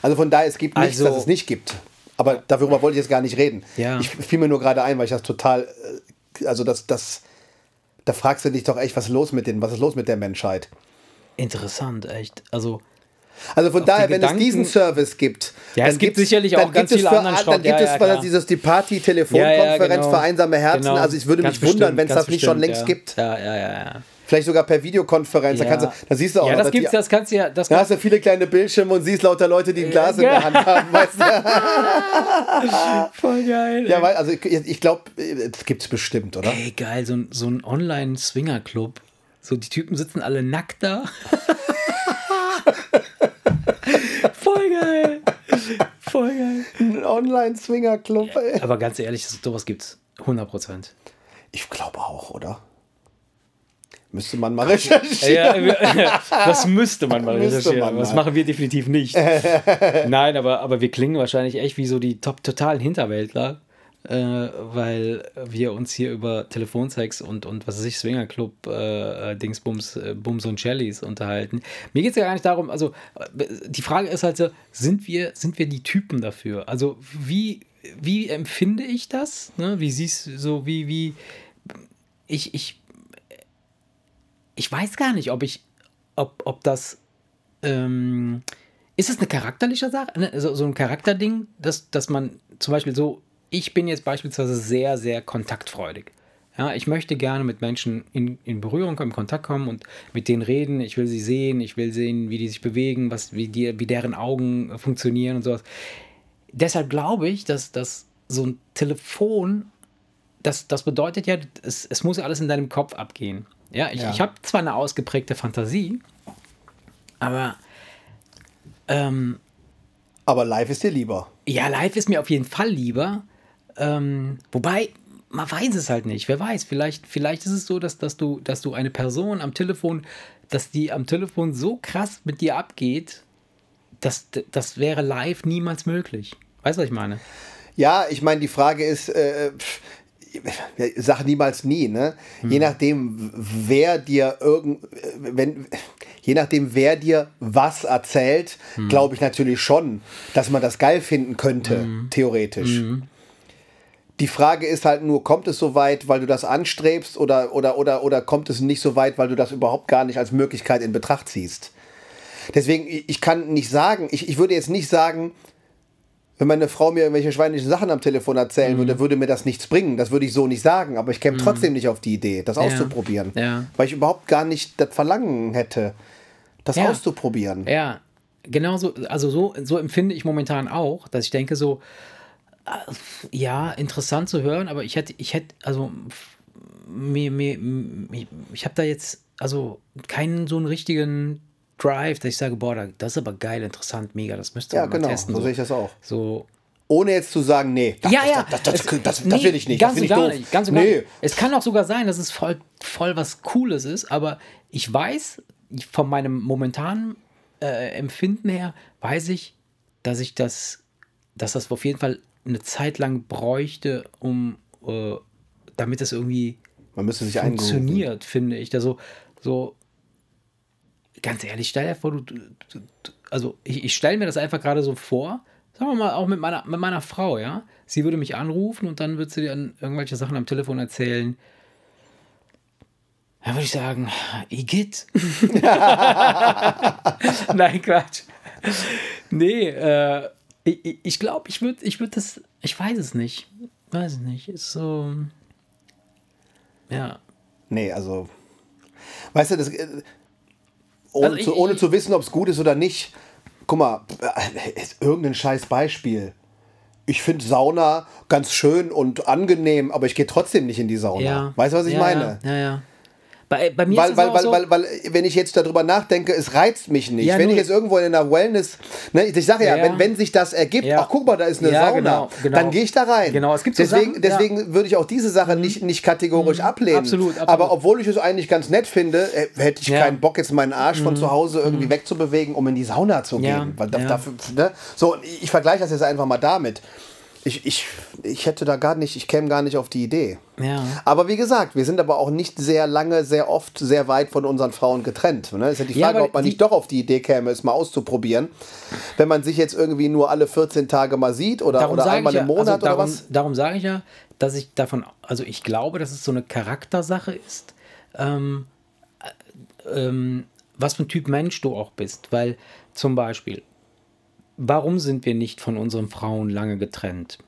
Also von daher, es gibt nichts, Also- das es nicht gibt. Aber darüber wollte ich jetzt gar nicht reden. Ja. Ich fiel mir nur gerade ein, weil ich das total, äh, also das, das, da fragst du dich doch echt, was ist los mit denen, was ist los mit der Menschheit? Interessant, echt. Also, Also von daher, die wenn es Gedanken- diesen Service gibt, Ja, es gibt sicherlich auch dann ganz gibt es viele für, anderen Dann gibt Ja, es ja, klar. dieses die Party-Telefonkonferenz Ja, ja, genau. für einsame Herzen. Genau. Also ich würde Ganz mich wundern, wenn es das nicht schon längst ja. gibt. Ja, ja, ja. ja. Vielleicht sogar per Videokonferenz. Da, Ja. kannst du, da siehst du auch, ja, das dass die- gibt's, das kannst du ja. Das da hast du viele kleine Bildschirme und siehst lauter Leute, die ein Glas in der Hand haben. Weißt du? voll geil. Ja, weil, also ich, ich glaube, es gibt es bestimmt, oder? Ey, geil, so ein, so ein Online-Swinger-Club. So, die Typen sitzen alle nackt da. voll geil. Voll geil. Ein Online-Swinger-Club. ey. Aber ganz ehrlich, sowas gibt's. 100 Prozent. Ich glaube auch, oder? Müsste man mal recherchieren. Ja, das müsste man mal recherchieren. man das mal. machen wir definitiv nicht. Nein, aber, aber wir klingen wahrscheinlich echt wie so die top totalen Hinterwäldler, äh, weil wir uns hier über Telefonsex und, und was weiß ich, Swingerclub, äh, äh, Dingsbums, äh, Bums und Shellys unterhalten. Mir geht es ja gar nicht darum, also äh, die Frage ist halt so, sind wir, sind wir die Typen dafür? Also wie, wie empfinde ich das? Ne? Wie siehst du so, wie, wie, ich, ich, ich weiß gar nicht, ob ich, ob, ob das, ähm, ist es eine charakterliche Sache, ne? so, so ein Charakterding, dass, dass man zum Beispiel so, ich bin jetzt beispielsweise sehr, sehr kontaktfreudig. Ja, ich möchte gerne mit Menschen in, in Berührung kommen, in Kontakt kommen und mit denen reden. Ich will sie sehen, ich will sehen, wie die sich bewegen, was, wie, die, wie deren Augen funktionieren und sowas. Deshalb glaube ich, dass, dass so ein Telefon das, das bedeutet ja, es, es muss ja alles in deinem Kopf abgehen. Ja, ich, Ja. ich habe zwar eine ausgeprägte Fantasie, aber ähm, Aber live ist dir lieber. ja, live ist mir auf jeden Fall lieber. Ähm, wobei, man weiß es halt nicht. Wer weiß, vielleicht, vielleicht ist es so, dass, dass, du, dass du eine Person am Telefon, dass die am Telefon so krass mit dir abgeht, dass das wäre live niemals möglich. Weißt du, was ich meine? Ja, ich meine, die Frage ist, äh, pff, sag niemals nie, ne? Je nachdem, wer dir irgend, wenn, je nachdem, wer dir was erzählt, glaube ich natürlich schon, dass man das geil finden könnte, theoretisch. Die Frage ist halt nur, kommt es so weit, weil du das anstrebst oder, oder, oder, oder kommt es nicht so weit, weil du das überhaupt gar nicht als Möglichkeit in Betracht ziehst? Deswegen, ich kann nicht sagen, ich, ich würde jetzt nicht sagen, wenn meine Frau mir irgendwelche schweinischen Sachen am Telefon erzählen Mhm. würde, würde mir das nichts bringen. Das würde ich so nicht sagen, aber ich käme trotzdem nicht auf die Idee, das auszuprobieren. Ja. Weil ich überhaupt gar nicht das Verlangen hätte, das Ja. auszuprobieren. Ja, genau so, also so, so empfinde ich momentan auch, dass ich denke so, ja, interessant zu hören, aber ich hätte, ich hätte, also mir, mir, mir, ich habe da jetzt also keinen so einen richtigen Drive, dass ich sage, boah, da- das ist aber geil, interessant, mega, das müsste Ja, man mal genau, testen. so sehe ich das auch. So, Ohne jetzt zu sagen, nee, das, ja, ja. das, das, das, das, das, nee, will ich nicht. Ganz das ich gar doof. nicht. Ganz nee. nicht. Es kann auch sogar sein, dass es voll, voll was Cooles ist, aber ich weiß, von meinem momentanen äh, Empfinden her, weiß ich, dass ich das, dass das auf jeden Fall eine Zeit lang bräuchte, um äh, damit es irgendwie Man müsste sich funktioniert, finde ich. Also, so, ganz ehrlich, stell dir vor, du, du, du also ich, ich stelle mir das einfach gerade so vor, sagen wir mal, auch mit meiner, mit meiner Frau, ja. Sie würde mich anrufen und dann würde sie dann irgendwelche Sachen am Telefon erzählen. Dann würde ich sagen, Igitt. Nein, Quatsch. Nee, äh, ich glaube, ich, glaub, ich würde ich würd das, ich weiß es nicht. Weiß es nicht. Ist so, ja. Nee, also. Weißt du, das, äh, ohne, Also ich- zu, ohne zu wissen, ob es gut ist oder nicht. Guck mal, äh, ist irgendein scheiß Beispiel. Ich finde Sauna ganz schön und angenehm, aber ich gehe trotzdem nicht in die Sauna. Ja. Weißt du, was ich ja, meine? Ja, ja. ja. Bei, bei mir Weil, ist weil, weil, so, weil, weil, wenn ich jetzt darüber nachdenke, es reizt mich nicht. Ja, wenn ich jetzt irgendwo in einer Wellness, ne, ich sage ja, Ja. Wenn, wenn sich das ergibt, Ja. ach guck mal, da ist eine Sauna, genau, genau. dann gehe ich da rein. Genau, es gibt so deswegen, Sachen. Mhm. deswegen würde ich auch diese Sache nicht, nicht kategorisch ablehnen. Absolut, absolut. Aber obwohl ich es eigentlich ganz nett finde, äh, hätte ich. Mhm. keinen Bock, jetzt meinen Arsch von zu Hause irgendwie wegzubewegen, um in die Sauna zu gehen. Weil dafür, ne? So, ich vergleiche das jetzt einfach mal damit. Ich, ich, ich hätte da gar nicht, ich käme gar nicht auf die Idee. Ja. Aber wie gesagt, wir sind aber auch nicht sehr lange, sehr oft, sehr weit von unseren Frauen getrennt. Ne? Ist ja die Ja, Frage, aber ob man nicht doch auf die Idee käme, es mal auszuprobieren. Wenn man sich jetzt irgendwie nur alle 14 Tage mal sieht oder, oder einmal im ja, Monat also darum, oder was. Darum sage ich ja, dass ich davon, also ich glaube, dass es so eine Charaktersache ist, ähm, äh, ähm, was für ein Typ Mensch du auch bist. Weil zum Beispiel, warum sind wir nicht von unseren Frauen lange getrennt?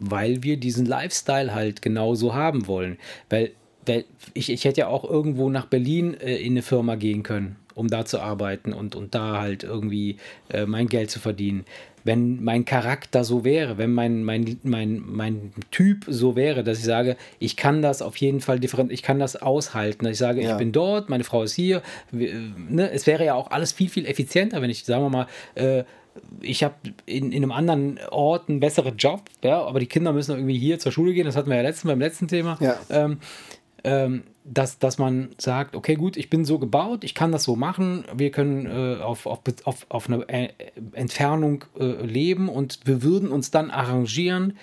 Weil wir diesen Lifestyle halt genauso haben wollen. Weil, weil ich, ich hätte ja auch irgendwo nach Berlin äh, in eine Firma gehen können, um da zu arbeiten und, und da halt irgendwie äh, mein Geld zu verdienen. Wenn mein Charakter so wäre, wenn mein, mein, mein, mein Typ so wäre, dass ich sage, ich kann das auf jeden Fall different, ich kann das aushalten. Dass ich sage, Ja. ich bin dort, meine Frau ist hier. Äh, ne? Es wäre ja auch alles viel, viel effizienter, wenn ich, sagen wir mal, äh, ich habe in, in einem anderen Ort einen besseren Job, ja, aber die Kinder müssen irgendwie hier zur Schule gehen, das hatten wir ja letzten, beim letzten Thema. Ja. Ähm, ähm, dass, dass man sagt, okay, gut, ich bin so gebaut, ich kann das so machen, wir können äh, auf, auf, auf, auf eine äh, Entfernung äh, leben und wir würden uns dann arrangieren,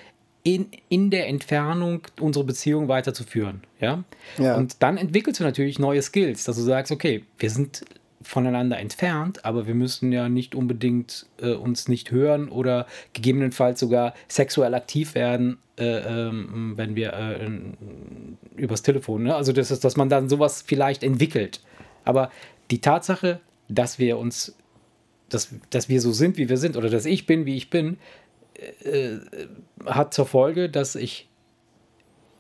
in, in der Entfernung unsere Beziehung weiterzuführen. Ja? Ja. Und dann entwickelst du natürlich neue Skills, dass du sagst, okay, wir sind voneinander entfernt, aber wir müssen ja nicht unbedingt äh, uns nicht hören oder gegebenenfalls sogar sexuell aktiv werden, äh, ähm, wenn wir äh, übers Telefon. Ne? Also das ist, dass man dann sowas vielleicht entwickelt. Aber die Tatsache, dass wir uns, dass, dass wir so sind, wie wir sind, oder dass ich bin, wie ich bin, äh, hat zur Folge, dass ich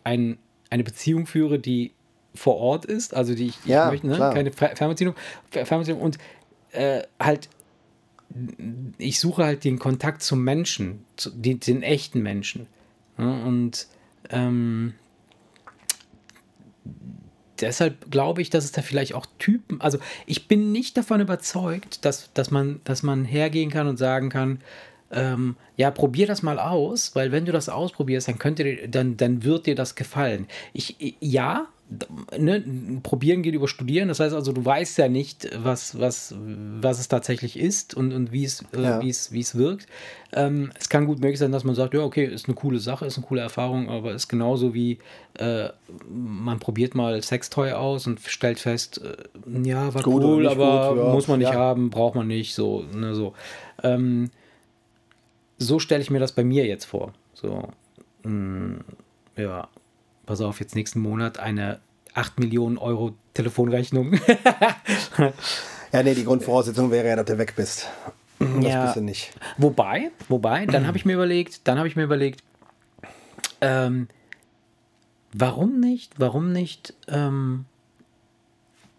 ein, eine Beziehung führe, die vor Ort ist, also die ich, Ja, ich möchte, ne? keine Fer- Fernbeziehung, Fer- Fernbeziehung und äh, halt ich suche halt den Kontakt zum Menschen, zu, den, den echten Menschen. Ja, und ähm, deshalb glaube ich, dass es da vielleicht auch Typen, also ich bin nicht davon überzeugt, dass, dass, man, dass man hergehen kann und sagen kann, ähm, ja, probier das mal aus, weil wenn du das ausprobierst, dann könnte dir, dann, dann wird dir das gefallen. Ich, ja, ne, probieren geht über studieren, das heißt also, du weißt ja nicht, was, was, was es tatsächlich ist und, und wie es, äh, Ja. wie es, wie es wirkt. Ähm, es kann gut möglich sein, dass man sagt, ja, okay, ist eine coole Sache, ist eine coole Erfahrung, aber ist genauso wie äh, man probiert mal Sextoy aus und stellt fest, äh, ja, war Gut cool, aber gut, ja, muss man nicht ja. haben, braucht man nicht, so, ne, so. Ähm, so stelle ich mir das bei mir jetzt vor. So, mh, ja, pass auf, jetzt nächsten Monat eine 8 Millionen Euro Telefonrechnung. Ja, nee, die Grundvoraussetzung wäre ja, dass du weg bist. Das Ja. bist du nicht. Wobei, wobei, dann habe ich mir überlegt, dann habe ich mir überlegt, ähm, warum nicht, warum nicht ähm,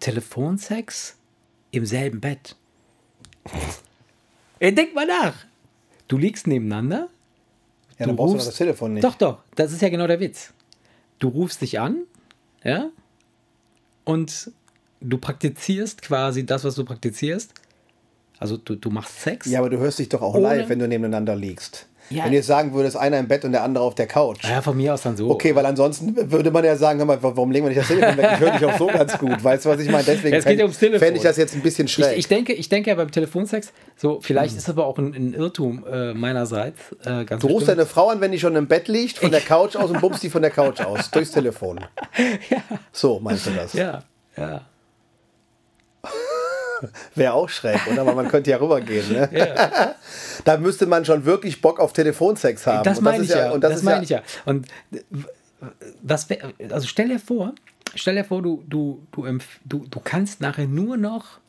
Telefonsex im selben Bett? Ey, denk mal nach. Du liegst nebeneinander. Ja, Du dann brauchst du rufst- doch das Telefon nicht. Doch, doch, das ist ja genau der Witz. Du rufst dich an, ja, und du praktizierst quasi das, was du praktizierst. Also du, du machst Sex. Ja, aber du hörst dich doch auch live, wenn du nebeneinander liegst. Ja. Wenn jetzt sagen würdest, einer im Bett und der andere auf der Couch. ja, von mir aus dann so. Okay, weil ansonsten würde man ja sagen, mal, warum legen wir nicht das Telefon weg? Ich höre dich auch so ganz gut. Weißt du, was ich meine? Deswegen Ja, ja fände ich das jetzt ein bisschen Ich, schräg. ich, denke, ich denke ja beim Telefonsex, so vielleicht Hm. ist aber auch ein, ein Irrtum äh, meinerseits. Äh, ganz du rufst deine Frau an, wenn die schon im Bett liegt, von der Couch aus und bummst die von der Couch aus. Durchs Telefon. So, meinst du das? Ja, ja. Wäre auch schräg, oder? Aber man könnte ja rübergehen. Ne? da müsste man schon wirklich Bock auf Telefonsex haben. Das meine ich ja. Und das das, meine ja, ich ja. Und was wär, also stell dir vor, stell dir vor, du, du, du, du, du kannst nachher nur noch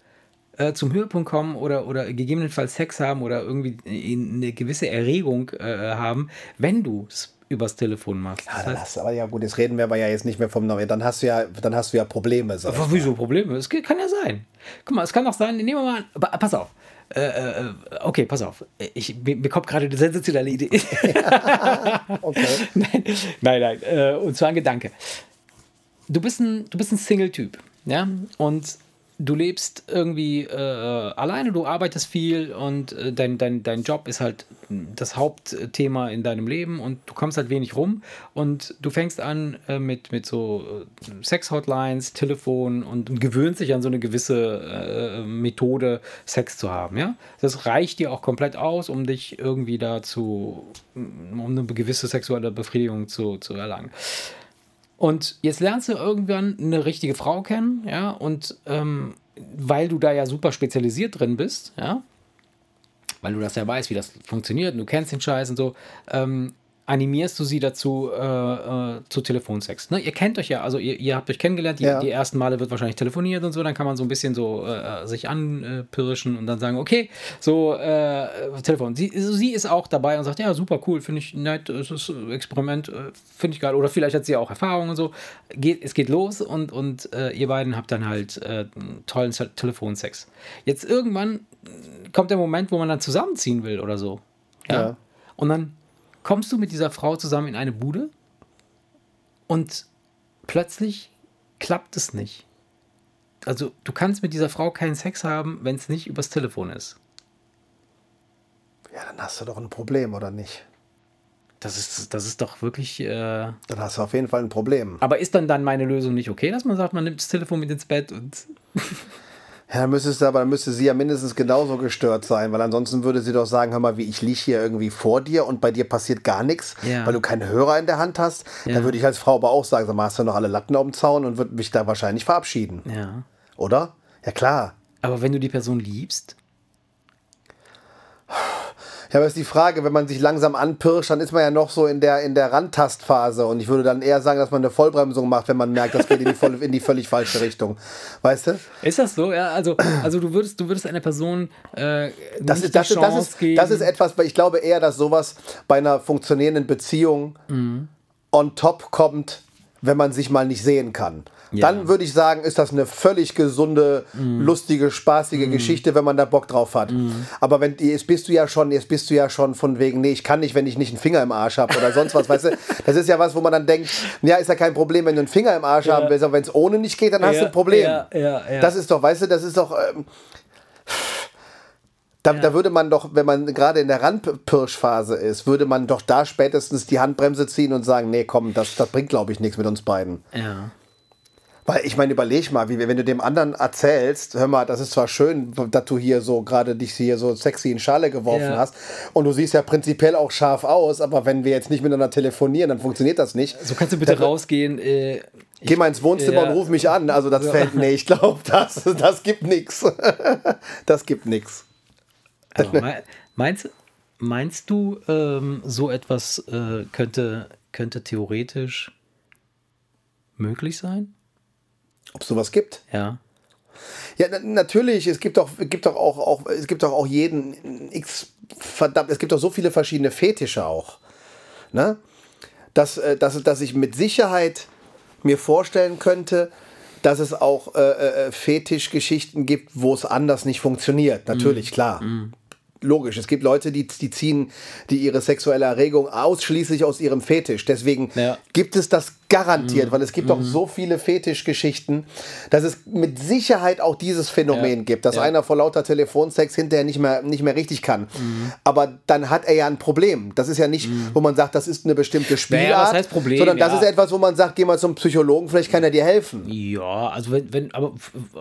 äh, zum Höhepunkt kommen oder, oder gegebenenfalls Sex haben oder irgendwie eine gewisse Erregung äh, haben, wenn du es übers Telefon machst. Das Ja, heißt, das, aber ja gut, jetzt reden wir aber ja jetzt nicht mehr vom Neuen. Dann hast du ja, dann hast du ja Probleme. So. Aber wieso Probleme? Es kann ja sein. Guck mal, es kann auch sein, nehmen wir mal an, pass auf. Äh, äh, okay, pass auf. Ich, mir, mir kommt gerade eine sensationelle Idee. Okay. nein, nein, nein. Äh, und zwar ein Gedanke. Du bist ein, du bist ein Single-Typ, ja? Und du lebst irgendwie äh, alleine, du arbeitest viel und äh, dein, dein, dein Job ist halt das Hauptthema in deinem Leben und du kommst halt wenig rum und du fängst an äh, mit, mit so äh, Sex-Hotlines, Telefon und, und gewöhnst dich an so eine gewisse äh, Methode, Sex zu haben. Ja? Das reicht dir auch komplett aus, um dich irgendwie dazu, um eine gewisse sexuelle Befriedigung zu, zu erlangen. Und jetzt lernst du irgendwann eine richtige Frau kennen, ja, und ähm, weil du da ja super spezialisiert drin bist, ja, weil du das ja weißt, wie das funktioniert und du kennst den Scheiß und so, ähm, animierst du sie dazu äh, äh, zu Telefonsex. Ne? Ihr kennt euch ja, also ihr, ihr habt euch kennengelernt, die, Ja. die ersten Male wird wahrscheinlich telefoniert und so, dann kann man so ein bisschen so äh, sich anpirschen und dann sagen, okay, so äh, Telefon. Sie, sie ist auch dabei und sagt, ja, super cool, finde ich nett, es ist ein Experiment, äh, finde ich geil. Oder vielleicht hat sie auch Erfahrung und so. Geht, es geht los und, und äh, ihr beiden habt dann halt äh, einen tollen Se- Telefonsex. Jetzt irgendwann kommt der Moment, wo man dann zusammenziehen will oder so. Ja. Und dann kommst du mit dieser Frau zusammen in eine Bude und plötzlich klappt es nicht. Also du kannst mit dieser Frau keinen Sex haben, wenn es nicht übers Telefon ist. Ja, dann hast du doch ein Problem, oder nicht? Das ist, das ist doch wirklich. Äh Dann hast du auf jeden Fall ein Problem. aber ist dann dann meine Lösung nicht okay, dass man sagt, man nimmt das Telefon mit ins Bett und. Ja, dann müsstest du, aber dann müsste sie ja mindestens genauso gestört sein, weil ansonsten würde sie doch sagen, hör mal, wie ich liege hier irgendwie vor dir und bei dir passiert gar nichts, Ja. weil du keinen Hörer in der Hand hast. Ja. Dann würde ich als Frau aber auch sagen, sag mal, hast du noch alle Latten auf dem Zaun und würde mich da wahrscheinlich verabschieden, Ja. oder? Ja klar. Aber wenn du die Person liebst, Ja, aber ist die Frage, wenn man sich langsam anpirscht, dann ist man ja noch so in der, in der Randtastphase. Und ich würde dann eher sagen, dass man eine Vollbremsung macht, wenn man merkt, das geht in die, voll, in die völlig falsche Richtung. Weißt du? ist das so? Ja, also, also du würdest, du würdest einer Person äh, Das nicht ist, das, ist, das, Chance ist, geben. das ist etwas, weil ich glaube eher, dass sowas bei einer funktionierenden Beziehung on top kommt, wenn man sich mal nicht sehen kann. Ja. Dann würde ich sagen, ist das eine völlig gesunde, lustige, spaßige Geschichte, wenn man da Bock drauf hat. Aber wenn jetzt bist du ja schon, jetzt bist du ja schon von wegen, nee, ich kann nicht, wenn ich nicht einen Finger im Arsch habe oder sonst was, weißt du? Das ist ja was, wo man dann denkt, ja, ist ja kein Problem, wenn du einen Finger im Arsch haben willst, aber wenn es ohne nicht geht, dann hast Ja, du ein Problem. ja, ja, ja. Das ist doch, weißt du, das ist doch. Ähm, da, da würde man doch, wenn man gerade in der Randpirschphase ist, würde man doch da spätestens die Handbremse ziehen und sagen, nee, komm, das, das bringt, glaube ich, nichts mit uns beiden. Ja. Weil ich meine, überleg mal, wie, wenn du dem anderen erzählst, hör mal, das ist zwar schön, dass du hier so gerade dich hier so sexy in Schale geworfen Ja. hast und du siehst ja prinzipiell auch scharf aus, aber wenn wir jetzt nicht miteinander telefonieren, dann funktioniert das nicht. So kannst du bitte Dann- rausgehen. Äh, Geh mal ins Wohnzimmer Ja. und ruf mich an. Also das fällt, nee, ich glaube, das, das gibt nichts. Das gibt nichts. Also, mei- meinst, meinst du, ähm, so etwas äh, könnte, könnte theoretisch möglich sein? Ob es sowas gibt? Ja. Ja, na, natürlich, es gibt doch, gibt doch auch, auch, es gibt doch auch jeden X, verdammt, es gibt doch so viele verschiedene Fetische auch. Ne? Dass, äh, dass, dass ich mit Sicherheit mir vorstellen könnte, dass es auch äh, äh, Fetischgeschichten gibt, wo es anders nicht funktioniert. Natürlich, klar. Logisch, es gibt Leute, die, die ziehen die ihre sexuelle Erregung ausschließlich aus ihrem Fetisch. Deswegen Ja. gibt es das garantiert, weil es gibt auch so viele Fetischgeschichten, dass es mit Sicherheit auch dieses Phänomen Ja. gibt, dass Ja. einer vor lauter Telefonsex hinterher nicht mehr, nicht mehr richtig kann. Aber dann hat er ja ein Problem. Das ist ja nicht, wo man sagt, das ist eine bestimmte Spielart, was heißt Problem? sondern das Ja. ist etwas, wo man sagt, geh mal zum Psychologen, vielleicht kann er dir helfen. Ja, also wenn, wenn, aber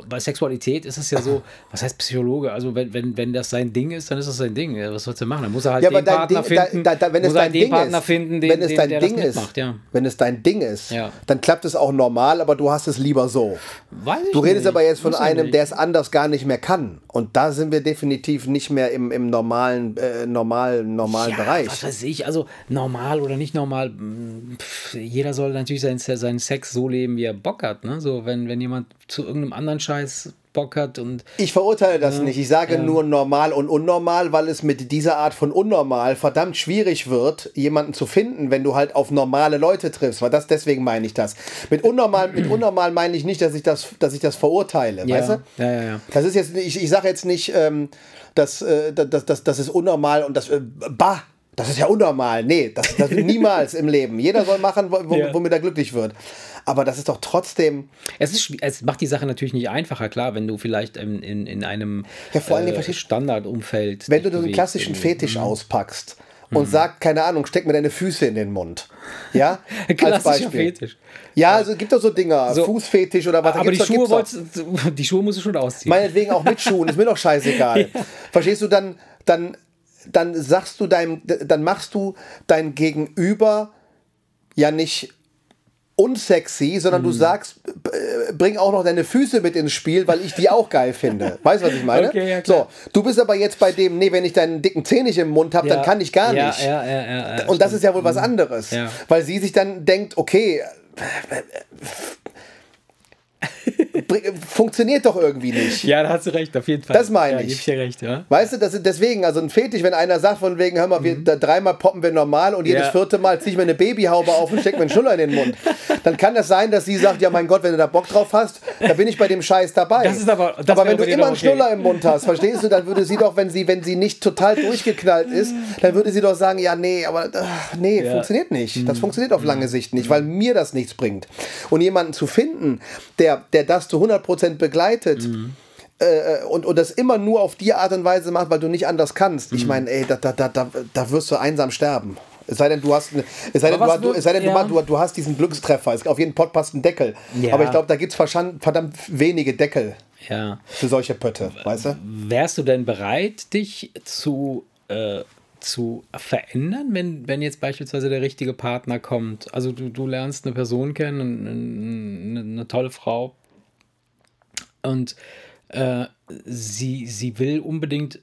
bei Sexualität ist es ja so, was heißt Psychologe? Also wenn, wenn, wenn das sein Ding ist, dann ist das sein Ding. Was sollst du machen? Dann muss er halt Ja, den Partner Ding, finden, da, da, wenn es muss er dein den Ding Partner ist, finden, den, wenn es den, dein der Ding das ist, mitmacht, ja. wenn es dein Ding ist, Ja. dann klappt es auch normal, aber du hast es lieber so. Weiß ich Du redest nicht. aber jetzt von einem, der es anders gar nicht mehr kann. Und da sind wir definitiv nicht mehr im, im normalen, äh, normalen, normalen ja, Bereich. Was weiß ich, also normal oder nicht normal, mh, pff, jeder soll natürlich seinen, seinen Sex so leben, wie er Bock hat. Ne? So, wenn, wenn jemand zu irgendeinem anderen Scheiß Bock hat und Ich verurteile das nicht. Ich sage nur normal und unnormal, weil es mit dieser Art von unnormal verdammt schwierig wird, jemanden zu finden, wenn du halt auf normale Leute triffst. Weil das, deswegen meine ich das. Mit unnormal, mit unnormal meine ich nicht, dass ich das, dass ich das verurteile. ja, Weißt du? ja, ja, ja. Das ist jetzt, nicht- ich, ich sage jetzt nicht, ähm, dass, äh, dass, dass, das ist unnormal und das, äh, bah, Das ist ja unnormal. Nee, das, das niemals im Leben. Jeder soll machen, wo, Ja. womit er glücklich wird. Aber das ist doch trotzdem. Es, ist, es macht die Sache natürlich nicht einfacher, klar, wenn du vielleicht in, in, in einem Ja, vor Dingen, äh, Standardumfeld. Wenn du bewegst klassischen irgendwie. Fetisch auspackst und sagst, keine Ahnung, steck mir deine Füße in den Mund. Ja? Als Klassischer Beispiel. Fetisch. Ja, also es gibt doch so Dinger, So. Fußfetisch oder was. Aber die Schuhe, die Schuhe musst du schon ausziehen. Meinetwegen auch mit Schuhen, ist mir doch scheißegal. Verstehst du, dann, dann, dann sagst du deinem, dann machst du dein Gegenüber ja nicht unsexy, sondern Mhm. du sagst, äh, bring auch noch deine Füße mit ins Spiel, weil ich die auch geil finde. Weißt du, was ich meine? Okay, ja, so, du bist aber jetzt bei dem, nee, wenn ich deinen dicken Zeh nicht im Mund habe, dann kann ich gar ja, nicht. Ja, ja, ja, ja, Und das ist ja wohl was anderes. Ja. Weil sie sich dann denkt, okay, bring- funktioniert doch irgendwie nicht. Ja, da hast du recht, auf jeden Fall. Das meine ja, ich. Ich recht, ja. Weißt du, das ist deswegen, also ein Fetisch, wenn einer sagt, von wegen, hör mal, wir, da, dreimal poppen wir normal und jedes Mhm. Ja. vierte Mal ziehe ich mir eine Babyhaube auf und stecke mir einen Schnuller in den Mund. Dann kann das sein, dass sie sagt, ja mein Gott, wenn du da Bock drauf hast, da bin ich bei dem Scheiß dabei. Das ist aber- das aber wenn du immer doch einen okay. Schnuller im Mund hast, verstehst du, dann würde sie doch, wenn sie, wenn sie nicht total durchgeknallt ist, dann würde sie doch sagen, ja nee, aber ach, nee, Ja. Mhm. funktioniert nicht. Das funktioniert auf lange Sicht nicht, weil mir das nichts bringt. Und jemanden zu finden, der, der das zu 100% begleitet, Mhm. äh, und, und das immer nur auf die Art und Weise macht, weil du nicht anders kannst. Mhm. Ich meine, ey, da, da, da, da, da wirst du einsam sterben. Es sei denn, du hast, es sei denn, du, du, es sei denn ja. du, du hast diesen Glückstreffer. Es, auf jeden Pott passt ein Deckel. Ja. Aber ich glaube, da gibt es verdammt wenige Deckel ja. für solche Pötte, weißt du? Wärst du denn bereit, dich zu, äh, zu verändern, wenn, wenn jetzt beispielsweise der richtige Partner kommt? Also du, du lernst eine Person kennen, eine, eine tolle Frau und äh, sie, sie will unbedingt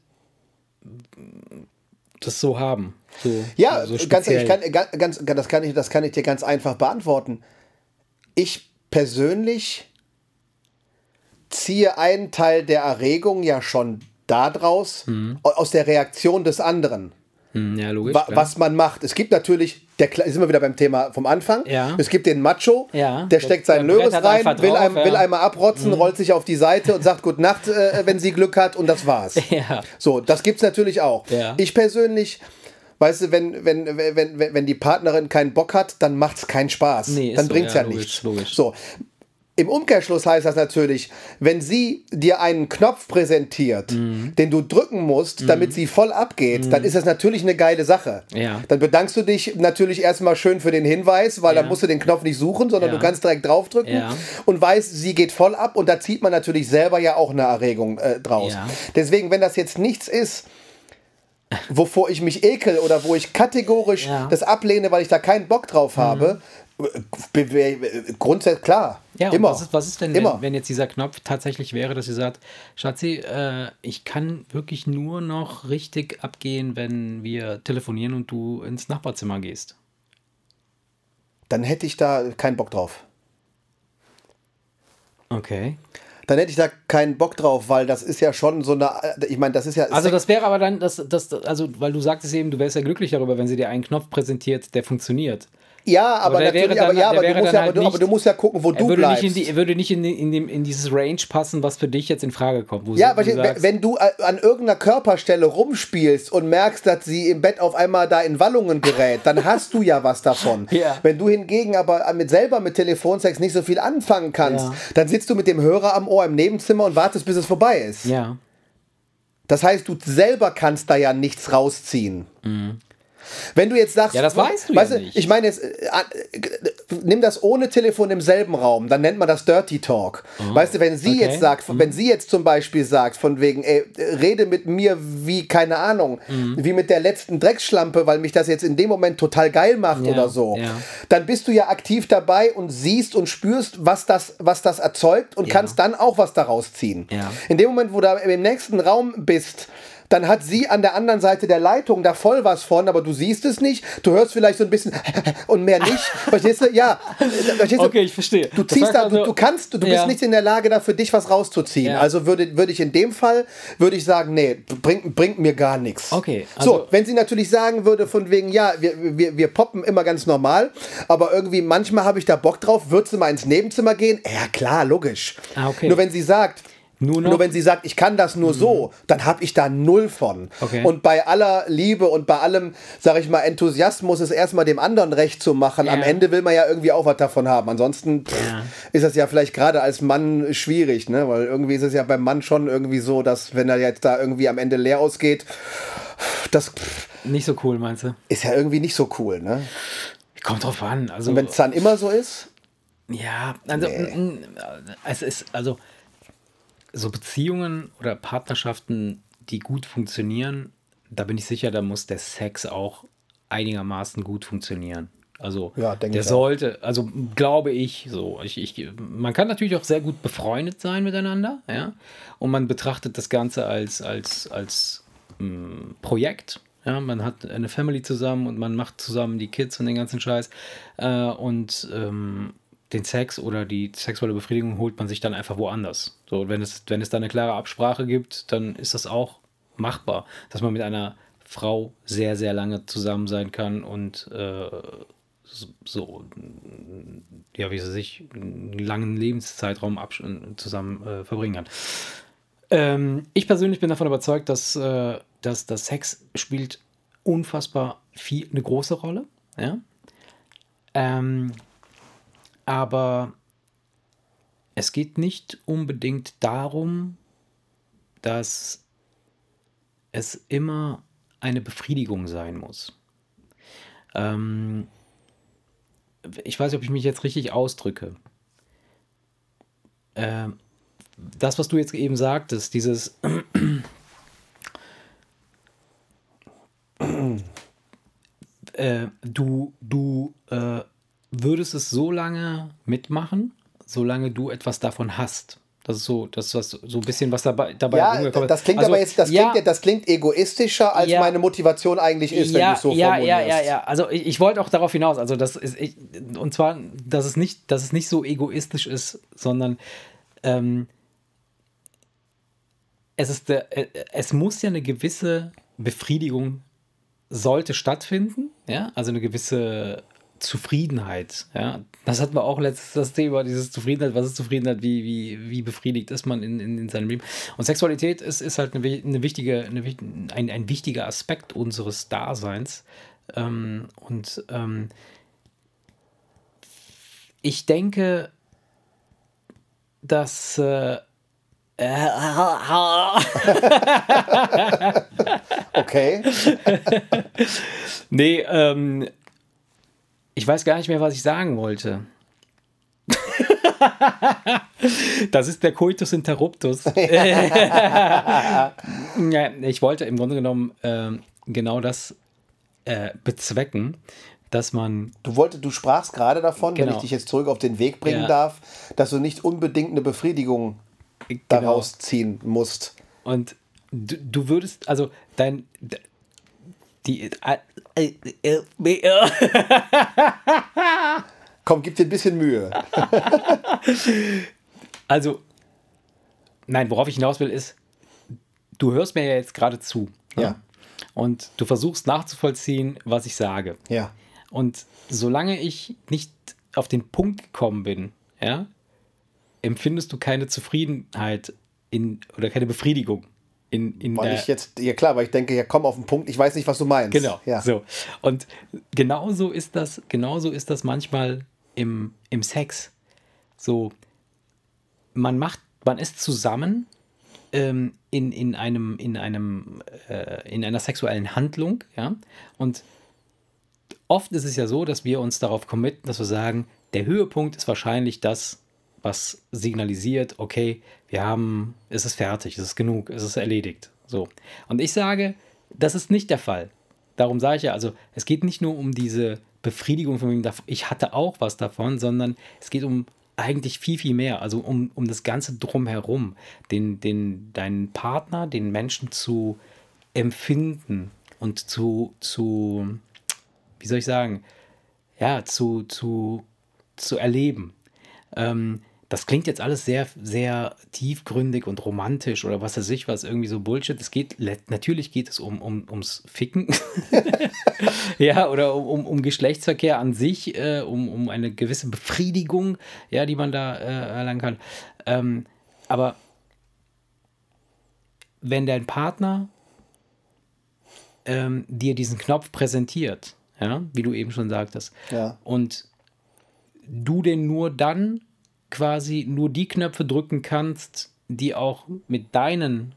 das so haben. So, Ja, so ganz, ich speziell. kann, ganz, das, kann ich, das kann ich dir ganz einfach beantworten. Ich persönlich ziehe einen Teil der Erregung ja schon daraus, aus der Reaktion des anderen. Hm, ja, logisch. wa klar. was man macht. Es gibt natürlich, der, sind wir wieder beim Thema vom Anfang. Ja. Es gibt den Macho, Ja. der steckt seinen Löwes rein, einfach will, drauf, einem, ja. Mhm. will einmal abrotzen, rollt sich auf die Seite und sagt Gute Nacht, äh, wenn sie Glück hat und das war's. Ja. So, das gibt's natürlich auch. Ja. Ich persönlich, weißt du, wenn, wenn, wenn, wenn, die Partnerin keinen Bock hat, dann macht's keinen Spaß. Nee, dann so, bringt's ja, ja, logisch, nichts. logisch. So. Im Umkehrschluss heißt das natürlich, wenn sie dir einen Knopf präsentiert, Mhm. den du drücken musst, damit sie voll abgeht, dann ist das natürlich eine geile Sache. Ja. Dann bedankst du dich natürlich erstmal schön für den Hinweis, weil Ja. dann musst du den Knopf nicht suchen, sondern Ja. du kannst direkt draufdrücken und weißt, sie geht voll ab und da zieht man natürlich selber ja auch eine Erregung äh, draus. Deswegen, wenn das jetzt nichts ist, wovor ich mich ekel oder wo ich kategorisch Ja. das ablehne, weil ich da keinen Bock drauf habe, be- be- grundsätzlich klar. Ja, immer. Was ist, was ist denn, immer. wenn, wenn jetzt dieser Knopf tatsächlich wäre, dass sie sagt, Schatzi, äh, ich kann wirklich nur noch richtig abgehen, wenn wir telefonieren und du ins Nachbarzimmer gehst. Dann hätte ich da keinen Bock drauf. Okay. Dann hätte ich da keinen Bock drauf, weil das ist ja schon so eine, ich meine, das ist ja Also das wäre aber dann, das, das, also, weil du sagtest eben, du wärst ja glücklich darüber, wenn sie dir einen Knopf präsentiert, der funktioniert. Ja, aber, wäre natürlich, dann- aber ja, aber du musst ja, aber halt du, aber nicht- du musst ja gucken, wo du würde bleibst. nicht, in die, er würde nicht in, in, dem, in dieses Range passen, was für dich jetzt in Frage kommt. Ja, du sagst, wenn du äh, an irgendeiner Körperstelle rumspielst und merkst, dass sie im Bett auf einmal da in Wallungen gerät, dann hast du ja was davon. Ja. Wenn du hingegen aber mit selber mit Telefonsex nicht so viel anfangen kannst, Ja. dann sitzt du mit dem Hörer am Ohr im Nebenzimmer und wartest, bis es vorbei ist. Ja. Das heißt, du selber kannst da ja nichts rausziehen. Wenn du jetzt sagst, Mhm. Ja, das weißt du weißt ja du, nicht. Ich meine, jetzt, äh, äh, nimm das ohne Telefon im selben Raum, dann nennt man das Dirty Talk. weißt du, wenn sie Oh, okay. Mhm. jetzt sagt, wenn sie jetzt zum Beispiel sagt, von wegen, ey, rede mit mir wie, keine Ahnung, Mhm. wie mit der letzten Drecksschlampe, weil mich das jetzt in dem Moment total geil macht Ja, oder so, ja. dann bist du ja aktiv dabei und siehst und spürst, was das, was das erzeugt und kannst dann auch was daraus ziehen. In dem Moment, wo du im nächsten Raum bist, dann hat sie an der anderen Seite der Leitung da voll was von, aber du siehst es nicht. Du hörst vielleicht so ein bisschen und mehr nicht. Verstehst du? Ja. Verstehst du? Okay, ich verstehe. Du Das ziehst heißt da, also- du, du kannst, du bist Ja. nicht in der Lage, da für dich was rauszuziehen. Ja. Also würde, würde ich in dem Fall, würde ich sagen, nee, bringt, bringt mir gar nichts. Okay, so, also- wenn sie natürlich sagen würde, von wegen, ja, wir, wir, wir poppen immer ganz normal, aber irgendwie manchmal habe ich da Bock drauf, würdest du mal ins Nebenzimmer gehen? Ja, klar, logisch. Ah, okay. Nur wenn sie sagt, Nur? Nur wenn sie sagt, ich kann das nur so, dann habe ich da null von. Okay. Und bei aller Liebe und bei allem, sag ich mal, Enthusiasmus, es erstmal dem anderen recht zu machen, am Ja. Ende will man ja irgendwie auch was davon haben. Ansonsten pff, Ja. ist das ja vielleicht gerade als Mann schwierig, ne? Weil irgendwie ist es ja beim Mann schon irgendwie so, dass wenn er jetzt da irgendwie am Ende leer ausgeht, das pff, Nicht so cool, meinst du? ist ja irgendwie nicht so cool, ne? Kommt drauf an. Also, Und wenn es dann immer so ist, Ja, also Nee. es ist also so Beziehungen oder Partnerschaften, die gut funktionieren, da bin ich sicher, da muss der Sex auch einigermaßen gut funktionieren. Also Ja, denke der ich auch. sollte, also glaube ich so. Ich, ich, man kann natürlich auch sehr gut befreundet sein miteinander, ja. Und man betrachtet das Ganze als, als, als mm, Projekt. Ja, man hat eine Family zusammen und man macht zusammen die Kids und den ganzen Scheiß. Äh, und ähm, den Sex oder die sexuelle Befriedigung holt man sich dann einfach woanders. So, wenn es, wenn es da eine klare Absprache gibt, dann ist das auch machbar, dass man mit einer Frau sehr, sehr lange zusammen sein kann und äh, so- ja, wie sie sich einen langen Lebenszeitraum zusammen äh, verbringen kann. Ähm, ich persönlich bin davon überzeugt, dass, äh, dass das Sex spielt unfassbar viel, eine große Rolle. Ja? Ähm, aber es geht nicht unbedingt darum, dass es immer eine Befriedigung sein muss. Ähm, ich weiß nicht, ob ich mich jetzt richtig ausdrücke. Ähm, das, was du jetzt eben sagtest, dieses äh, du, du äh, würdest es so lange mitmachen, solange du etwas davon hast. Das ist so, das ist so ein bisschen was dabei, dabei ja, das klingt Also, aber jetzt, das ja, klingt, das klingt egoistischer, als Ja. meine Motivation eigentlich ist, wenn ja, du es so ja, formulierst. ja, ja, ja. Also ich, ich wollte auch darauf hinaus, also das ist ich, und zwar, dass es nicht, dass es nicht so egoistisch ist, sondern ähm, es ist der, äh, es muss ja eine gewisse Befriedigung sollte stattfinden, ja, also eine gewisse Zufriedenheit, ja. Das hatten wir auch letztes das Thema, dieses Zufriedenheit, was ist Zufriedenheit, wie, wie, wie befriedigt ist man in, in, in seinem Leben. Und Sexualität ist, ist halt eine, eine wichtige, eine, ein, ein wichtiger Aspekt unseres Daseins. Ähm, und ähm, ich denke, dass äh, Okay. Nee, ähm, ich weiß gar nicht mehr, was ich sagen wollte. das ist der Coitus Interruptus. ja, ich wollte im Grunde genommen ähm, genau das äh, bezwecken, dass man Du wolltest, du sprachst gerade davon, wenn Genau. ich dich jetzt zurück auf den Weg bringen Ja. darf, dass du nicht unbedingt eine Befriedigung daraus ziehen musst. und du, du würdest, also dein die äh, äh, äh, äh, Komm, gib dir ein bisschen Mühe. Also, nein, worauf ich hinaus will, ist, du hörst mir ja jetzt gerade zu. ne? Ja. Und du versuchst nachzuvollziehen, was ich sage. Ja. Und solange ich nicht auf den Punkt gekommen bin, ja, empfindest du keine Zufriedenheit in, oder keine Befriedigung in, in Weil ich jetzt, ja klar, weil ich denke, ja komm auf den Punkt, ich weiß nicht, was du meinst. Genau. Ja. So. Und genauso ist das, genauso ist das manchmal im, im Sex. So, man macht, man ist zusammen ähm, in, in einem, in einem, äh, in einer sexuellen Handlung, ja. Und oft ist es ja so, dass wir uns darauf committen, dass wir sagen, der Höhepunkt ist wahrscheinlich das, was signalisiert, okay, wir haben, es ist fertig, es ist genug, es ist erledigt. So. Und ich sage, das ist nicht der Fall. Darum sage ich ja, also es geht nicht nur um diese Befriedigung von wegen, ich hatte auch was davon, sondern es geht um eigentlich viel, viel mehr, also um, um das Ganze drumherum, den, den, deinen Partner, den Menschen zu empfinden und zu, zu, wie soll ich sagen, ja, zu, zu, zu erleben. Ähm, das klingt jetzt alles sehr, sehr tiefgründig und romantisch oder was weiß ich was, irgendwie so Bullshit. Es geht, natürlich geht es um, um, ums Ficken. ja, oder um, um, um Geschlechtsverkehr an sich, äh, um, um eine gewisse Befriedigung, ja, die man da äh, erlangen kann. Ähm, aber wenn dein Partner ähm, dir diesen Knopf präsentiert, ja, wie du eben schon sagtest, Ja. und du den nur dann quasi nur die Knöpfe drücken kannst, die auch mit deinen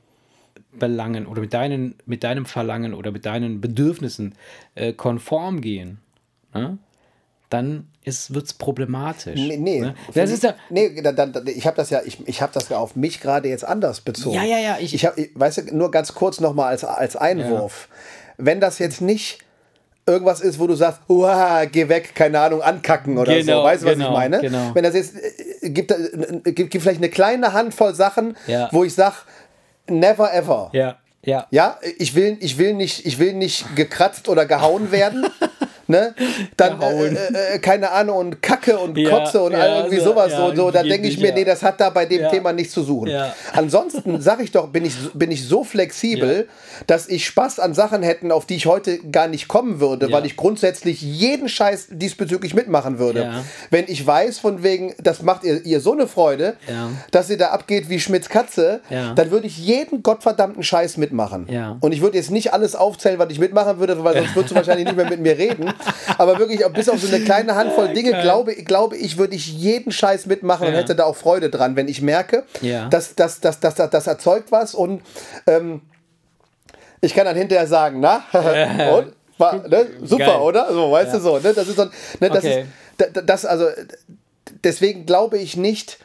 Belangen oder mit, deinen, mit deinem Verlangen oder mit deinen Bedürfnissen äh, konform gehen, ne? dann wird es problematisch. Nee, nee. Ne? Das ist ja, nee, da, da, ich habe das ja, ich, ich habe das ja auf mich gerade jetzt anders bezogen. Ja, ja, ja, ich- Ich, habe, weißt du, nur ganz kurz nochmal als, als Einwurf. Wenn das jetzt nicht irgendwas ist, wo du sagst, Uah, geh weg, keine Ahnung, ankacken oder Genau, so, weißt du, was genau, ich meine? genau. Wenn das jetzt, äh, gibt, äh, gibt, gibt vielleicht eine kleine Handvoll Sachen, Ja. wo ich sage, never ever. ja, ja. Ja, ich will, ich will nicht, ich will nicht gekratzt oder gehauen werden. ne? Dann Gehauen. äh, äh, keine Ahnung und Kacke und Ja, Kotze und ja, irgendwie also, sowas. ja, so, so, da denke ich mir, nee, das hat da bei dem. Thema nichts zu suchen. Ansonsten sage ich doch, bin ich, so- bin ich so flexibel, dass ich Spaß an Sachen hätten, auf die ich heute gar nicht kommen würde, weil ich grundsätzlich jeden Scheiß diesbezüglich mitmachen würde. Wenn ich weiß, von wegen, das macht ihr, ihr so eine Freude, dass sie da abgeht wie Schmitz Katze, dann würde ich jeden gottverdammten Scheiß mitmachen. Und ich würde jetzt nicht alles aufzählen, was ich mitmachen würde, weil sonst würdest du wahrscheinlich nicht mehr mit mir reden. Aber wirklich, bis auf so eine kleine Handvoll Dinge, glaube, glaube ich, würde ich jeden Scheiß mitmachen und Ja. hätte da auch Freude dran, wenn ich merke, Ja. dass das, das, das, das, das erzeugt was und ähm, ich kann dann hinterher sagen, na, und? War, ne? Super, Geil. oder? So, weißt du so. Ne? Das ist so, ne, das Okay. ist, da- da- das, also, deswegen glaube ich nicht,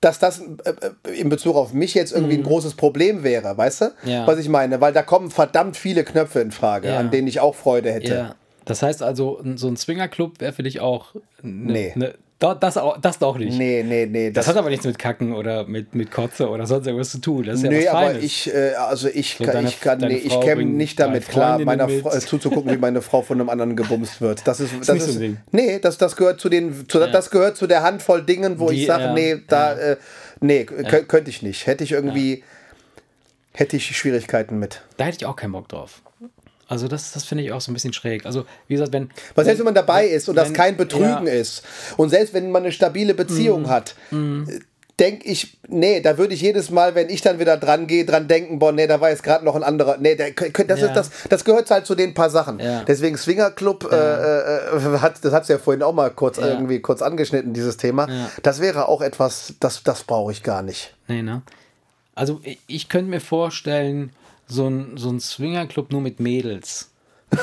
dass das äh, äh, in Bezug auf mich jetzt irgendwie ein großes Problem wäre, weißt du? Mhm. Ja. Was ich meine? Weil da kommen verdammt viele Knöpfe in Frage, Ja. an denen ich auch Freude hätte. Ja. Das heißt also, so ein Swingerclub wäre für dich auch. Ne, Nee. Ne, da- das, auch, das doch nicht. Nee, nee, nee. Das hat aber nichts mit Kacken oder mit, mit Kotze oder sonst irgendwas zu tun. Das ist ja Nee, was aber Feines. ich, äh, also ich, So kann, deine- ich kann, nee, ich käme nicht damit klar, meiner. Frau, äh, zuzugucken, wie meine Frau von einem anderen gebumst wird. Das ist, das so ist, ein Ding. nee, das, das gehört zu den, zu, das gehört zu der Handvoll Dingen, wo Die, ich sage, ja, nee, da, äh, nee, kö- könnte ich nicht. Hätte ich irgendwie, hätte ich Schwierigkeiten mit. da hätte ich auch keinen Bock drauf. Also das, das finde ich auch so ein bisschen schräg. Also wie gesagt, wenn... Was selbst wenn man dabei ist und das wenn- kein Betrügen ja. ist und selbst wenn man eine stabile. Beziehung hat, denke ich, nee, da würde ich jedes Mal, wenn ich dann wieder dran gehe, dran denken, boah, nee, da war jetzt gerade noch ein anderer, nee, der, das, Ja. ist, das, das gehört halt zu den paar Sachen. Ja. Deswegen Swingerclub, äh, äh, hat, das hat es ja vorhin auch mal kurz irgendwie kurz angeschnitten, dieses Thema. Das wäre auch etwas, das, das brauche ich gar nicht. Nee, ne? Also ich, ich könnte mir vorstellen, so ein, so ein Swingerclub nur mit Mädels.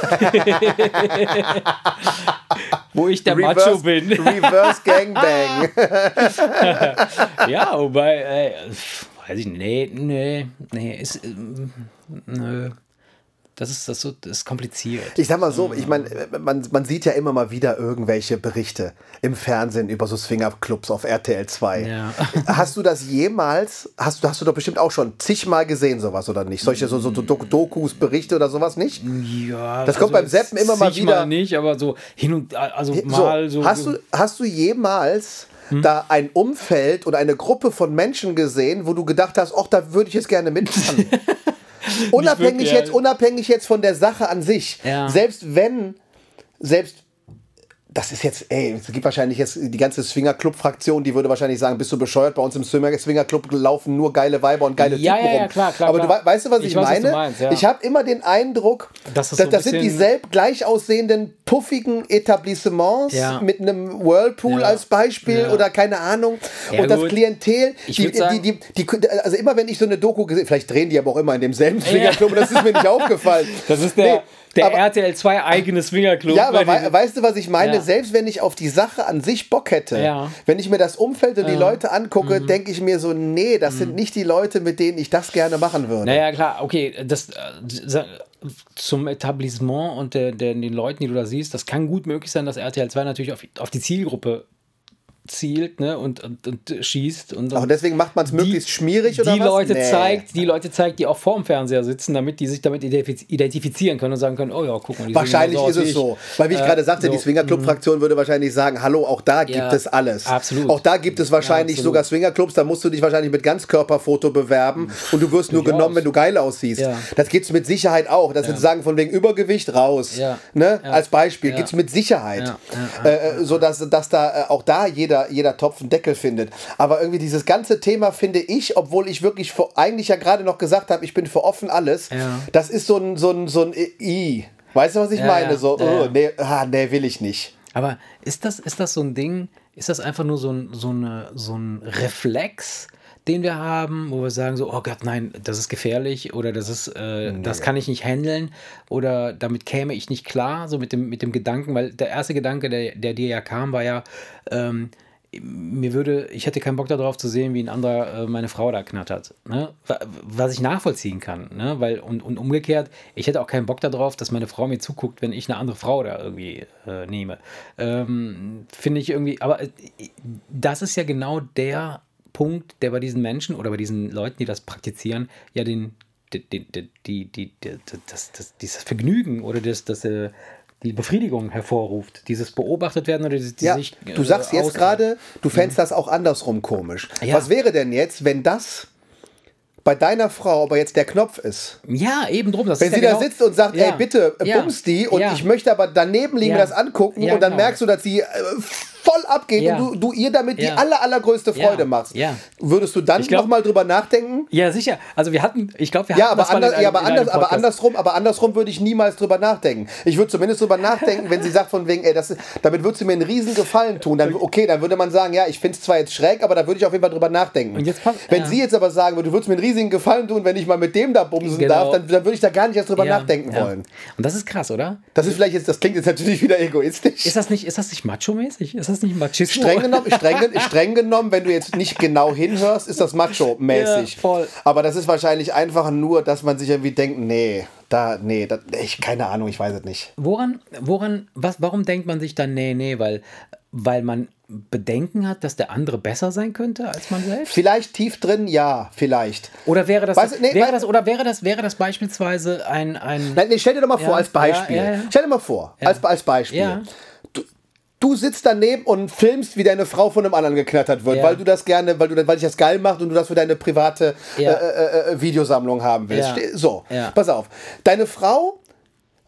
Wo ich der Macho bin. Reverse Gangbang. ja, wobei, pf, weiß ich nicht. Nee, nee, nee, ist, ähm, nö. Das ist, das, so, das ist kompliziert. Ich sag mal so, ich meine, man, man sieht ja immer mal wieder irgendwelche Berichte im Fernsehen über so Swingerclubs auf RTL 2. Ja. Hast du das jemals, hast, du- hast du doch bestimmt auch schon zigmal gesehen, sowas oder nicht? Solche so, so, so Dok- Dokus, Berichte oder sowas nicht? Ja, Das kommt beim Zappen immer mal wieder- nicht, aber so hin und also mal so. hast, du, hast du jemals da ein Umfeld oder eine Gruppe von Menschen gesehen, wo du gedacht hast, ach, da würde ich jetzt gerne mitmachen? unabhängig, wirklich, jetzt, ja. unabhängig jetzt von der Sache an sich. Ja. Selbst wenn, selbst das ist jetzt, ey, es gibt wahrscheinlich jetzt die ganze Swingerclub-Fraktion, die würde wahrscheinlich sagen, bist du bescheuert? Bei uns im Swinger- Swingerclub laufen nur geile Weiber und geile Ja, Typen ja, ja, rum. klar, klar, Aber Du, klar. wei- weißt du, was ich, Ich weiß, was du meine? meinst, ja. Ich habe immer den Eindruck, Das das, ist so das sind dieselb gleich aussehenden, puffigen Etablissements Ja. mit einem Whirlpool Ja. als Beispiel Ja. oder keine Ahnung. Ja, und das gut. Klientel, die, die, die, also immer wenn ich so eine Doku gesehen vielleicht drehen die aber auch immer in demselben Swingerclub und das ist mir nicht aufgefallen. das ist der, Nee, der aber- RTL 2 eigene Swingerclub. ja, aber wei weißt du, was ich meine? Ja. Selbst wenn ich auf die Sache an sich Bock hätte, Ja. wenn ich mir das Umfeld und die Leute angucke, Mhm. denke ich mir so, nee, das sind nicht die Leute, mit denen ich das gerne machen würde. Naja, klar, okay, das äh, sa- zum Etablissement und der, der, den Leuten, die du da siehst, das kann gut möglich sein, dass RTL 2 natürlich auf, auf die Zielgruppe zielt ne, und, und, und schießt. Und, Aber deswegen macht man es möglichst schmierig oder die was? Leute Nee. zeigt, die Leute zeigt, die auch vorm Fernseher sitzen, damit die sich damit identifiz- identifizieren können und sagen können, oh ja, guck mal, die Wahrscheinlich ist aus es so. Weil wie ich Äh, gerade sagte, so, die Swingerclub-Fraktion würde wahrscheinlich sagen, hallo, auch da gibt Ja, es alles. absolut. Auch da gibt es wahrscheinlich Ja, sogar Swingerclubs, da musst du dich wahrscheinlich mit Ganzkörperfoto bewerben und du wirst nur genommen, wenn du geil aussiehst. Ja. Das gibt es mit Sicherheit auch. Das sind sagen von wegen Übergewicht raus. Ja. Ne? Ja. Als Beispiel Ja. gibt es mit Sicherheit. Ja, ja, Äh, äh, so dass, dass da äh, auch da jeder jeder, jeder Topf einen Deckel findet. Aber irgendwie dieses ganze Thema finde ich, obwohl ich wirklich für, eigentlich ja gerade noch gesagt habe, ich bin für offen alles, Ja. das ist so ein, so ein, so ein I. Weißt du, was ich Ja, meine? So, Ja, oh, nee, ah, nee, will ich nicht. Aber ist das, ist das so ein Ding, ist das einfach nur so ein, so eine, so ein Reflex, den wir haben, wo wir sagen so, oh Gott, nein, das ist gefährlich oder das ist, äh, das kann ich nicht handeln oder damit käme ich nicht klar, so mit dem, mit dem Gedanken, weil der erste Gedanke, der, der dir ja kam, war ja, ähm, mir würde, ich hätte keinen Bock darauf zu sehen, wie ein anderer äh, meine Frau da knattert. Ne? Wa- Was ich nachvollziehen kann. Ne? Weil, und, und umgekehrt, ich hätte auch keinen Bock darauf, dass meine Frau mir zuguckt, wenn ich eine andere Frau da irgendwie äh, nehme. Ähm, Finde ich irgendwie, aber äh, das ist ja genau der Punkt, der bei diesen Menschen oder bei diesen Leuten, die das praktizieren, ja den, die, die, die, das, das, dieses Vergnügen oder das, das, äh, die Befriedigung hervorruft. Dieses beobachtet werden oder dieses, Ja, sich, du äh, sagst jetzt aus- gerade, du fändest das auch andersrum komisch. Ja. Was wäre denn jetzt, wenn das bei deiner Frau aber jetzt der Knopf ist? Ja, eben drum. Das Wenn ist sie ja da genau- sitzt und sagt, Ja. ey, bitte, äh, Ja. bums die und Ja. ich möchte aber daneben liegen, mir das angucken und dann genau. merkst du, dass sie äh, voll abgeht Ja. und du, du ihr damit die Ja. aller, allergrößte Ja. Freude machst. Ja. Würdest du dann nochmal drüber nachdenken? Ja, sicher. Also wir hatten, ich glaube, wir Ja, hatten aber, das anders, in ja, aber, anders, aber andersrum, aber andersrum würde ich niemals drüber nachdenken. Ich würde zumindest drüber nachdenken, wenn sie sagt von wegen, ey, das, damit würdest du mir einen riesen Gefallen tun. Dann, okay, dann würde man sagen, ja, ich finde es zwar jetzt schräg, aber da würde ich auf jeden Fall drüber nachdenken. Und jetzt pass- wenn ja. sie jetzt aber sagen würde, du würdest mir einen riesigen Gefallen tun, wenn ich mal mit dem da bumsen Genau. darf, dann, dann würde ich da gar nicht erst drüber Ja, nachdenken ja. wollen. Und das ist krass, oder? Das ist vielleicht jetzt, das klingt jetzt natürlich wieder egoistisch. Ist das nicht, ist das nicht macho-mäßig? Das nicht Machismo? Streng genommen, streng, streng genommen, wenn du jetzt nicht genau hinhörst, ist das macho-mäßig. Ja, voll. Aber das ist wahrscheinlich einfach nur, dass man sich irgendwie denkt, nee, da, nee, da, ich, keine Ahnung, ich weiß es nicht. Woran, woran, was, warum denkt man sich dann, nee, nee, weil, weil man Bedenken hat, dass der andere besser sein könnte als man selbst? Vielleicht tief drin, ja, vielleicht. Oder wäre das, Weißt nee, wäre weil- das, oder wäre das, wäre das beispielsweise ein, ein Nein, nee, stell dir doch mal vor, Ja, als Beispiel. ja, ja. Stell dir mal vor, als, als Beispiel. Du, sitzt daneben und filmst, wie deine Frau von einem anderen geknattert wird, Ja. weil du das gerne, weil du weil dich das geil macht und du das für deine private Ja. äh, äh, äh, Videosammlung haben willst. Ja. So, pass auf. Deine Frau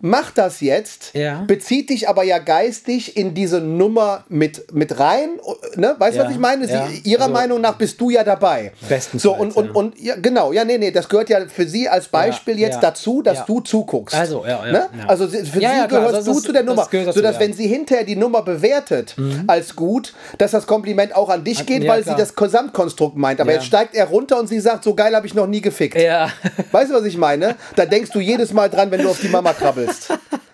macht das jetzt, Ja. bezieht dich aber ja geistig in diese Nummer mit, mit rein. Ne? Weißt du, Ja. was ich meine? Sie, Ja. Ihrer Also- Meinung nach bist du ja dabei. Bestenfalls, So, und, und, und ja, genau, ja, nee, nee, das gehört ja für sie als Beispiel jetzt dazu, dass du zuguckst. Also, ja, ja, ne? Also für sie gehörst das du ist- zu der das Nummer, dazu, sodass. Mhm. wenn sie hinterher die Nummer bewertet als gut, dass das Kompliment auch an dich geht, weil klar. sie das Gesamtkonstrukt meint. Aber jetzt steigt er runter und sie sagt, so geil habe ich noch nie gefickt. ja. Weißt du, was ich meine? Da denkst du jedes Mal dran, wenn du auf die Mama krabbelst.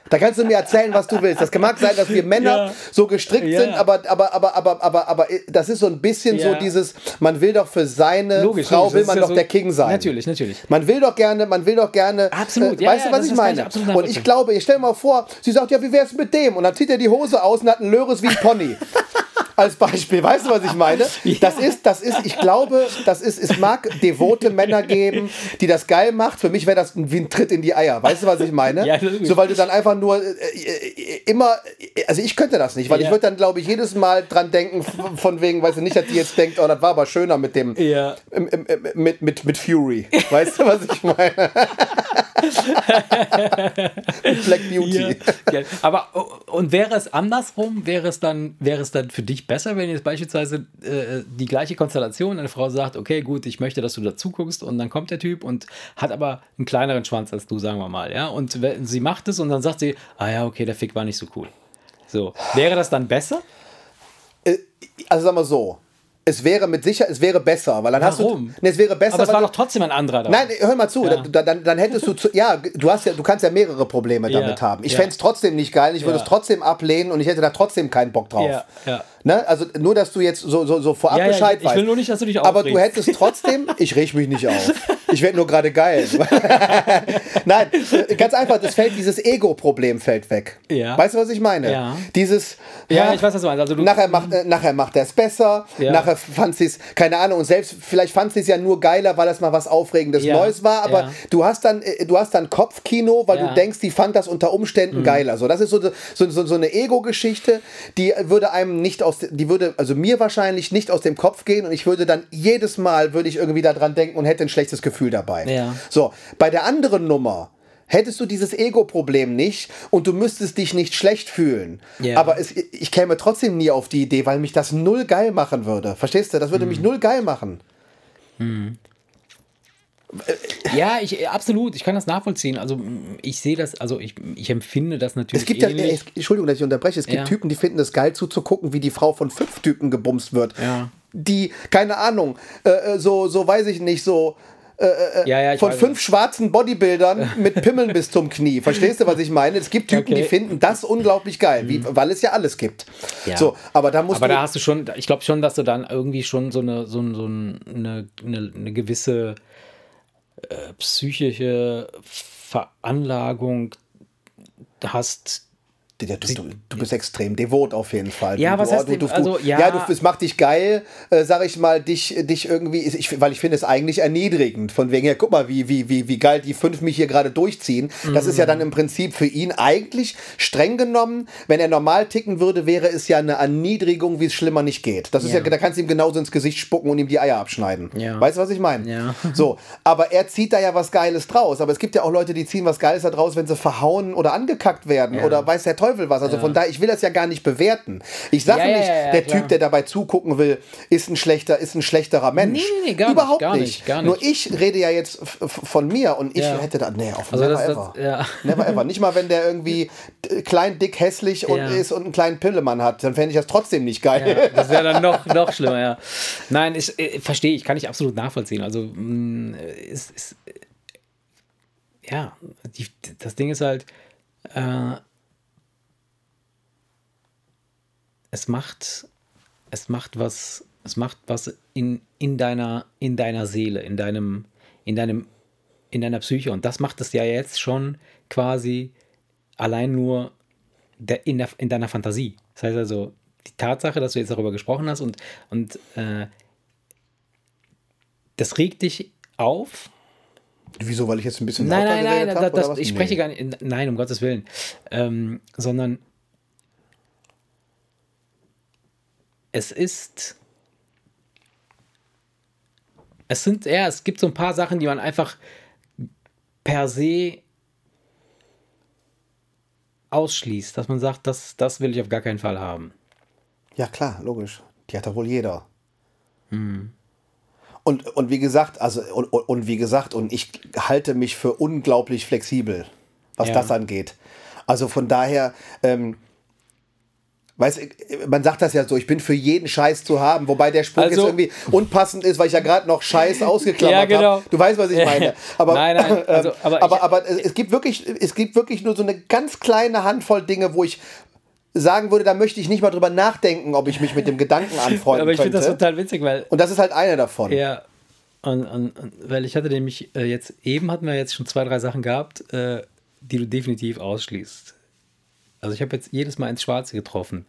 Da kannst du mir erzählen, was du willst. Das mag sein, dass wir Männer Ja. so gestrickt Ja. sind, aber, aber, aber, aber, aber, aber das ist so ein bisschen so Ja. dieses, man will doch für seine Logisch, Frau logisch, will man doch so- der King sein. Natürlich, natürlich. Man will doch gerne, man will doch gerne. Absolut, Äh, weißt du, was ich meine? und ich glaube, ich stell mal vor, sie sagt, ja, wie wär's mit dem? Und dann zieht er die Hose aus und hat einen Löres wie ein Pony. Als Beispiel, weißt du, was ich meine? Das ist, das ist, ich glaube, das ist, es mag devote Männer geben, die das geil macht. Für mich wäre das wie ein Tritt in die Eier. Weißt du, was ich meine? Ja, so, weil du dann einfach nur äh, äh, immer, also ich könnte das nicht, weil ich Ja. würde dann, glaube ich, jedes Mal dran denken, von wegen, weißt du, nicht, dass die jetzt denkt, oh, das war aber schöner mit dem, Ja. im, im, im, mit, mit, mit Fury. Weißt du, was ich meine? Black Beauty. Ja. Aber oh, und wäre es andersrum, wäre es dann, wäre es dann für dich besser, wenn jetzt beispielsweise äh, die gleiche Konstellation, eine Frau sagt, okay, gut, ich möchte, dass du dazu guckst und dann kommt der Typ und hat aber einen kleineren Schwanz als du, sagen wir mal, ja. Und wenn- sie macht es und dann sagt sie, ah ja, okay, der Fick war nicht so cool. So. Wäre das dann besser? Äh, Also sag mal so. Es wäre mit Sicherheit, es wäre besser, weil dann hast Warum? du. Nee, es wäre besser. Aber es war doch trotzdem ein anderer da. Nein, hör mal zu, Ja. da, dann, dann hättest du, zu, ja, du hast ja, du kannst ja mehrere Probleme Ja, damit haben. Ich ja. fände es trotzdem nicht geil, ich würde Ja. es trotzdem ablehnen und ich hätte da trotzdem keinen Bock drauf. Ja, ja. Ne? Also nur, dass du jetzt so, so, so vorab Ja, ja, Bescheid ich- ich weißt. will nur nicht, dass du dich Aber du aufregst. hättest trotzdem, ich reg mich nicht auf. Ich werde nur gerade geil. Nein, ganz einfach, das fällt, dieses Ego-Problem fällt weg. Ja. Weißt du, was ich meine? Ja. Dieses, Ja, ha, ich weiß, was du meinst. Also du, nachher macht, äh, nachher macht er es besser, Ja. nachher fand sie es, keine Ahnung, und selbst vielleicht fand sie es ja nur geiler, weil das mal was Aufregendes Ja. Neues war, aber Ja. du hast dann, äh, du hast dann Kopfkino, weil Ja. Mhm. du denkst, die fand das unter Umständen geiler. So, das ist so, so, so, so eine Ego-Geschichte, die würde einem nicht aus, die würde, also mir wahrscheinlich nicht aus dem Kopf gehen und ich würde dann jedes Mal, würde ich irgendwie daran denken und hätte ein schlechtes Gefühl dabei. Ja. So, bei der anderen Nummer, hättest du dieses Ego-Problem nicht und du müsstest dich nicht schlecht fühlen. Ja. Aber es, ich käme trotzdem nie auf die Idee, weil mich das null geil machen würde. Verstehst du? Das würde Hm. mich null geil machen. Ja, ich absolut, ich kann das nachvollziehen. Also ich sehe das, also ich, ich empfinde das natürlich Es gibt ja, ähnlich. es, Entschuldigung, dass ich unterbreche, es gibt Ja. Typen, die finden es geil zuzugucken, wie die Frau von fünf Typen gebumst wird. Ja. Die, keine Ahnung, äh, äh, so, so weiß ich nicht, so ja, ja, ich von fünf schwarzen Bodybuildern mit Pimmeln bis zum Knie. Verstehst du, was ich meine? Es gibt Typen, Okay. Mhm. die finden das unglaublich geil, wie, weil es ja alles gibt. Ja. So, aber da musst Aber da hast du schon, ich glaube schon, dass du dann irgendwie schon so eine, so, so ein- eine, eine, eine gewisse äh, psychische Veranlagung hast. Du, du, du, bist extrem devot auf jeden Fall. Ja, du, was heißt du, also, ja. ja, du, es macht dich geil, äh, sag ich mal, dich, dich irgendwie, ich, weil ich finde es eigentlich erniedrigend. Von wegen, ja, guck mal, wie, wie, wie, wie geil die fünf mich hier gerade durchziehen. Das ist ja Mhm. dann im Prinzip für ihn eigentlich streng genommen, wenn er normal ticken würde, wäre es ja eine Erniedrigung, wie es schlimmer nicht geht. Das ist ja, Ja. da kannst du ihm genauso ins Gesicht spucken und ihm die Eier abschneiden. Ja. Weißt du, was ich meine? Ja. So, aber er zieht da ja was Geiles draus. Aber es gibt ja auch Leute, die ziehen was Geiles da draus, wenn sie verhauen oder angekackt werden oder weiß der Teufel was. Also von daher, ich will das ja gar nicht bewerten. Ich sage Ja, ja, nicht, ja, ja, der klar. Typ, der dabei zugucken will, ist ein schlechter, ist ein schlechterer Mensch. Nee, nee, nee, gar nicht, Überhaupt gar nicht. nicht, gar Nur nicht. ich rede ja jetzt von mir und ich Ja. hätte da, nee, auf Also never das- das- ever. ja. Never ever. Nicht mal, wenn der irgendwie klein, dick, hässlich und Ja. ist und einen kleinen Pillemann hat, dann fände ich das trotzdem nicht geil. Ja, das wäre dann noch, noch schlimmer, ja. Nein, ich äh, verstehe ich, kann ich absolut nachvollziehen. Also, mh, ist, ist, ja, die, das Ding ist halt, äh, es macht, es macht was, es macht was in, in deiner, in deiner Seele, in deinem, in deinem, in deiner Psyche. Und das macht es ja jetzt schon quasi allein nur der, in, der, in deiner Fantasie. Das heißt also, die Tatsache, dass du jetzt darüber gesprochen hast und, und äh, das regt dich auf. Wieso, weil ich jetzt ein bisschen Nein, nein, nein, das, hab, das, was? ich Nee. spreche gar nicht, nein, um Gottes Willen, ähm, sondern es ist, es sind, ja, es gibt so ein paar Sachen, die man einfach per se ausschließt, dass man sagt, das, das will ich auf gar keinen Fall haben. Ja, klar, logisch. Die hat doch wohl jeder. Hm. Und, und wie gesagt, also und, und, und wie gesagt, und ich halte mich für unglaublich flexibel, was Ja. das angeht. Also von daher, ähm, weiß, man sagt das ja so, ich bin für jeden Scheiß zu haben, wobei der Spruch Also- jetzt irgendwie unpassend ist, weil ich ja gerade noch Scheiß ausgeklammert Ja, genau. habe. Du weißt, was ich meine. Aber, Nein, nein, also, ähm, aber aber, ich- aber es gibt wirklich, es gibt wirklich nur so eine ganz kleine Handvoll Dinge, wo ich sagen würde, da möchte ich nicht mal drüber nachdenken, ob ich mich mit dem Gedanken anfreunden Aber ich finde das total witzig, weil Und das ist halt eine davon. Ja, und, und, und weil ich hatte nämlich äh, jetzt, eben hatten wir jetzt schon zwei, drei Sachen gehabt, äh, die du definitiv ausschließt. Also ich habe jetzt jedes Mal ins Schwarze getroffen.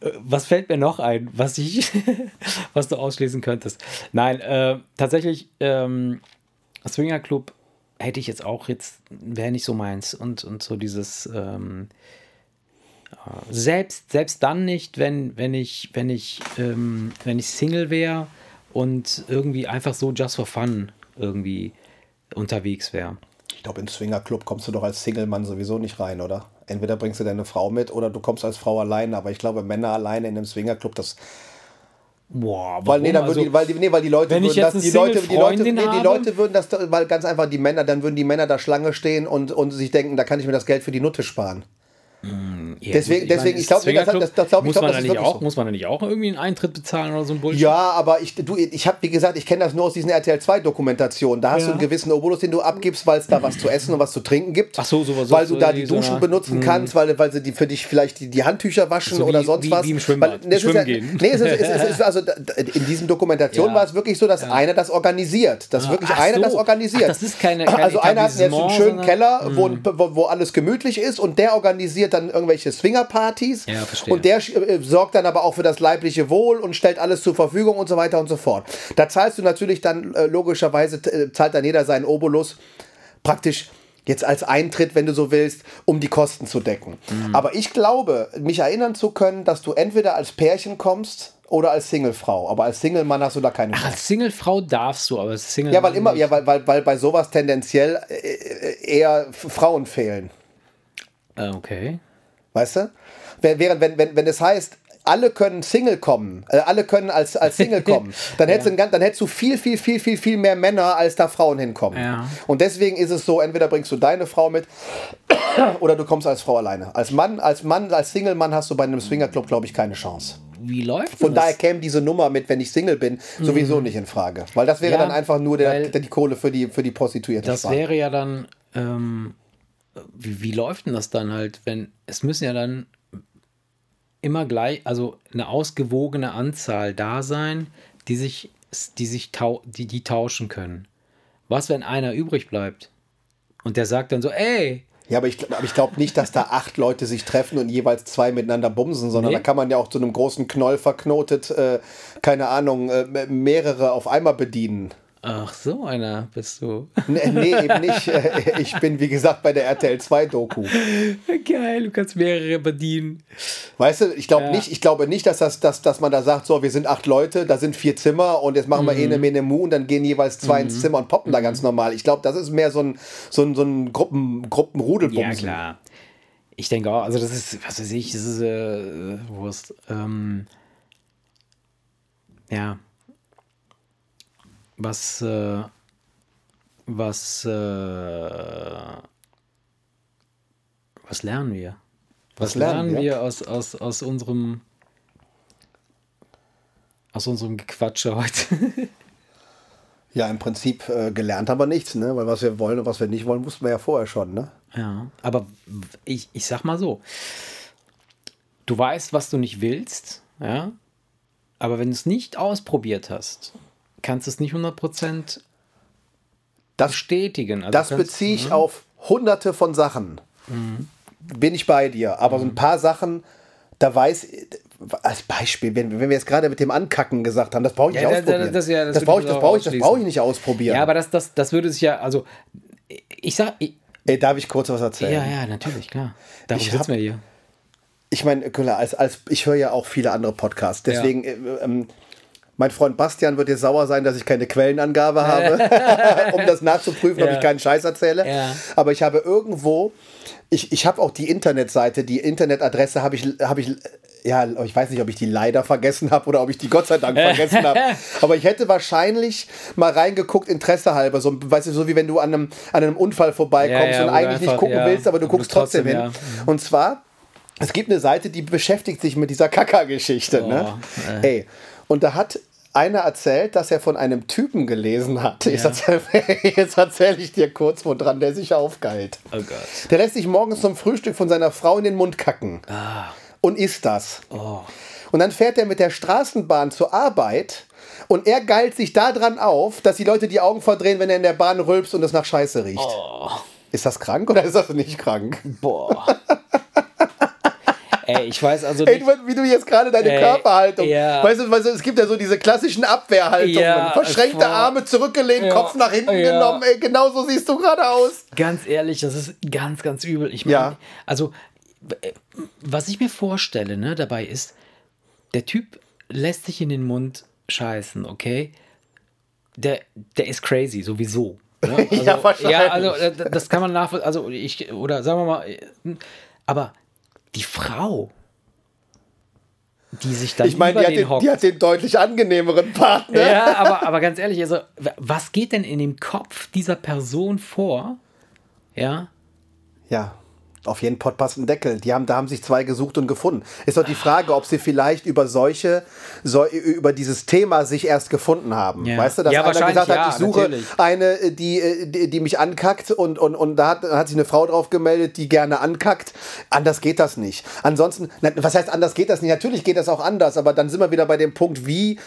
Äh, was fällt mir noch ein, was ich, was du ausschließen könntest? Nein, äh, tatsächlich, ähm, Swinger Club hätte ich jetzt auch jetzt, wäre nicht so meins. Und, und so dieses, ähm, selbst, selbst dann nicht, wenn, wenn ich, wenn ich, ähm, wenn ich Single wäre und irgendwie einfach so just for fun irgendwie unterwegs wäre. Ich glaube, in Swingerclub kommst du doch als Single-Mann sowieso nicht rein, oder? Entweder bringst du deine Frau mit oder du kommst als Frau alleine. Aber ich glaube, Männer alleine in einem Swingerclub, das. Boah, Weil, nee, dann Also, die, weil, die, nee, weil die Leute würden das, die Leute, die Leute, nee, die? Leute würden das, weil ganz einfach die Männer, dann würden die Männer da Schlange stehen und, und sich denken, da kann ich mir das Geld für die Nutte sparen. Ja, deswegen- deswegen, ich glaub, nee, das- das- das glaub ich, muss glaub, man das da ist nicht wirklich auch, so. muss man da nicht auch irgendwie einen Eintritt bezahlen oder so ein Bullshit? Ja, aber ich, du, ich habe, wie gesagt, ich kenne das nur aus diesen RTL 2 Dokumentationen. Da hast Ja. du einen gewissen Obolus, den du abgibst, weil es da was zu essen und was zu trinken gibt. Ach so, sowas- Weil du so da die so Duschen eine- benutzen kannst, weil, weil sie die für dich vielleicht die, die Handtücher waschen So wie- oder sonst wie- was. wie im Schwimmbad. Weil, ist Schwimmen ja, gehen. Nee, es ist, es ist, also in diesen Dokumentationen war es wirklich so, dass einer das organisiert. Dass Ah, wirklich ach einer so. das organisiert. Ach, das ist keine- kein also einer hat jetzt einen schönen Keller, wo, wo alles gemütlich ist und der organisiert dann irgendwelche Swingerpartys. Ja, verstehe. Und der äh, sorgt dann aber auch für das leibliche Wohl und stellt alles zur Verfügung und so weiter und so fort. Da zahlst du natürlich dann äh, logischerweise, äh, zahlt dann jeder seinen Obolus praktisch jetzt als Eintritt, wenn du so willst, um die Kosten zu decken. Mhm. Aber ich glaube, mich erinnern zu können, dass du entweder als Pärchen kommst oder als Singlefrau. Aber als Single-Mann hast du da keine Chance. Als Singlefrau darfst du, aber als Single Ja, weil immer, ja, weil, weil, weil bei sowas tendenziell äh, eher F- Frauen fehlen. Äh, Okay. Weißt du? Während, wenn, wenn, wenn es heißt, alle können Single kommen, äh, alle können als, als Single kommen, dann hättest, du ein ganz- dann hättest du viel, viel, viel, viel, viel mehr Männer, als da Frauen hinkommen. Ja. Und deswegen ist es so, entweder bringst du deine Frau mit oder du kommst als Frau alleine. Als Mann, als Mann, als Single-Mann hast du bei einem Swingerclub, glaube ich, keine Chance. Wie läuft Von das? daher käme diese Nummer mit, wenn ich Single bin, sowieso nicht in Frage. Weil das wäre Mhm. Ja, dann einfach nur der, der, die Kohle für die, für die Prostituierte. Das sparen. wäre ja dann, ähm, wie, wie läuft denn das dann halt, wenn, es müssen ja dann immer gleich, also eine ausgewogene Anzahl da sein, die sich, die sich tau die, die tauschen können. Was, wenn einer übrig bleibt? Und der sagt dann so, ey, Ja, aber ich, aber ich glaube nicht, dass da acht Leute sich treffen und jeweils zwei miteinander bumsen, sondern Nee. da kann man ja auch zu einem großen Knoll verknotet, äh, keine Ahnung, äh, mehrere auf einmal bedienen. Ach so einer bist du. Nee, nee eben nicht. Äh, Ich bin, wie gesagt, bei der RTL 2 Doku. Geil, du kannst mehrere bedienen. Weißt du, ich glaube Ja. nicht, ich glaube nicht, dass, das, dass, dass man da sagt, so, wir sind acht Leute, da sind vier Zimmer und jetzt machen wir Mhm. eh eine Mene Mu und dann gehen jeweils zwei ins Zimmer und poppen da ganz normal. Ich glaube, das ist mehr so ein, so ein, so ein Gruppen, Gruppenrudelbumsen. Ja, klar. Ich denke auch, also das ist, was weiß ich, das ist äh, Wurst. Ähm, ja. Was, äh, was, äh, was lernen wir? Was, lernen lernen wir? wir, aus, aus, aus unserem aus unserem Gequatsche heute? Ja, im Prinzip äh, gelernt haben wir nichts, ne? Weil was wir wollen und was wir nicht wollen, wussten wir ja vorher schon, ne? Ja, aber ich, ich sag mal so, du weißt, was du nicht willst, ja, aber wenn du es nicht ausprobiert hast, kannst du es nicht 100% Das, bestätigen. Also das kannst- beziehe ich auf hunderte von Sachen. Bin ich bei dir. Aber so ein paar Sachen, da weiß als Beispiel, wenn, wenn wir jetzt gerade mit dem Ankacken gesagt haben, das brauche ich Ja, nicht das- das- ausprobieren. das- ja, das das brauche ich das brauche ich, das brauche ich nicht ausprobieren. Ja, aber das, das, das würde sich ja, also, ich sag, ich, Ey, darf ich kurz was erzählen? ja, ja, natürlich, klar. Darum Ich sitzen wir hier. Ich meine, als, als, ich höre ja auch viele andere Podcasts. Deswegen, äh, ähm, mein Freund Bastian wird jetzt sauer sein, dass ich keine Quellenangabe habe, um das nachzuprüfen, ob Ja. ich keinen Scheiß erzähle. Ja. Aber ich habe irgendwo, ich, ich habe auch die Internetseite, die Internetadresse habe ich, habe ich, ja, ich weiß nicht, ob ich die leider vergessen habe oder ob ich die Gott sei Dank vergessen habe. Aber ich hätte wahrscheinlich mal reingeguckt, Interesse halber. So, weißt du, so wie wenn du an einem, an einem Unfall vorbeikommst Ja, und eigentlich nicht einfach- gucken ja, willst, aber du guckst trotzdem, hin. ja. Und zwar, es gibt eine Seite, die beschäftigt sich mit dieser Kaka-Geschichte. ne? äh. Ey, und da hat einer erzählt, dass er von einem Typen gelesen hat. Jetzt erzähle erzähl ich dir kurz, woran der sich aufgeheilt. Oh Gott. Der lässt sich morgens zum Frühstück von seiner Frau in den Mund kacken. Und isst das. Oh. Und dann fährt er mit der Straßenbahn zur Arbeit und er geilt sich daran auf, dass die Leute die Augen verdrehen, wenn er in der Bahn rülpst und es nach Scheiße riecht. Oh. Ist das krank oder ist das nicht krank? Boah. Ey, ich weiß also Ey, nicht. du, wie du jetzt gerade deine Ey, Körperhaltung. ja. Weißt, du, weißt du, es gibt ja so diese klassischen Abwehrhaltungen. Ja, Verschränkte voll. Arme zurückgelehnt, Ja, Kopf nach hinten ja. genommen. Ey, genau so siehst du gerade aus. Ganz ehrlich, das ist ganz, ganz übel. Ich meine, Ja. also, äh, was ich mir vorstelle, ne, dabei ist, der Typ lässt sich in den Mund scheißen, okay? Der, der ist crazy, sowieso. Ne? Also, Ja, wahrscheinlich. Ja, also, äh, das kann man nachvollziehen. Also, ich, oder sagen wir mal, äh, aber die Frau, die sich dann Ich meine, über die, hat den den- die hat den deutlich angenehmeren Partner. Ja, aber, aber ganz ehrlich, also, was geht denn in dem Kopf dieser Person vor? Ja, Ja, auf jeden Pott passt ein Deckel. Die haben, da haben sich zwei gesucht und gefunden. Ist doch die Frage, ob sie vielleicht über solche, so, über dieses Thema sich erst gefunden haben. Ja. Weißt du, dass Ja, einer wahrscheinlich, gesagt hat, ja, ich suche natürlich. eine, äh, die, äh, die, die mich ankackt und, und, und da hat, hat sich eine Frau drauf gemeldet, die gerne ankackt. Anders geht das nicht. Ansonsten, was heißt anders geht das nicht? Natürlich geht das auch anders, aber dann sind wir wieder bei dem Punkt, wie,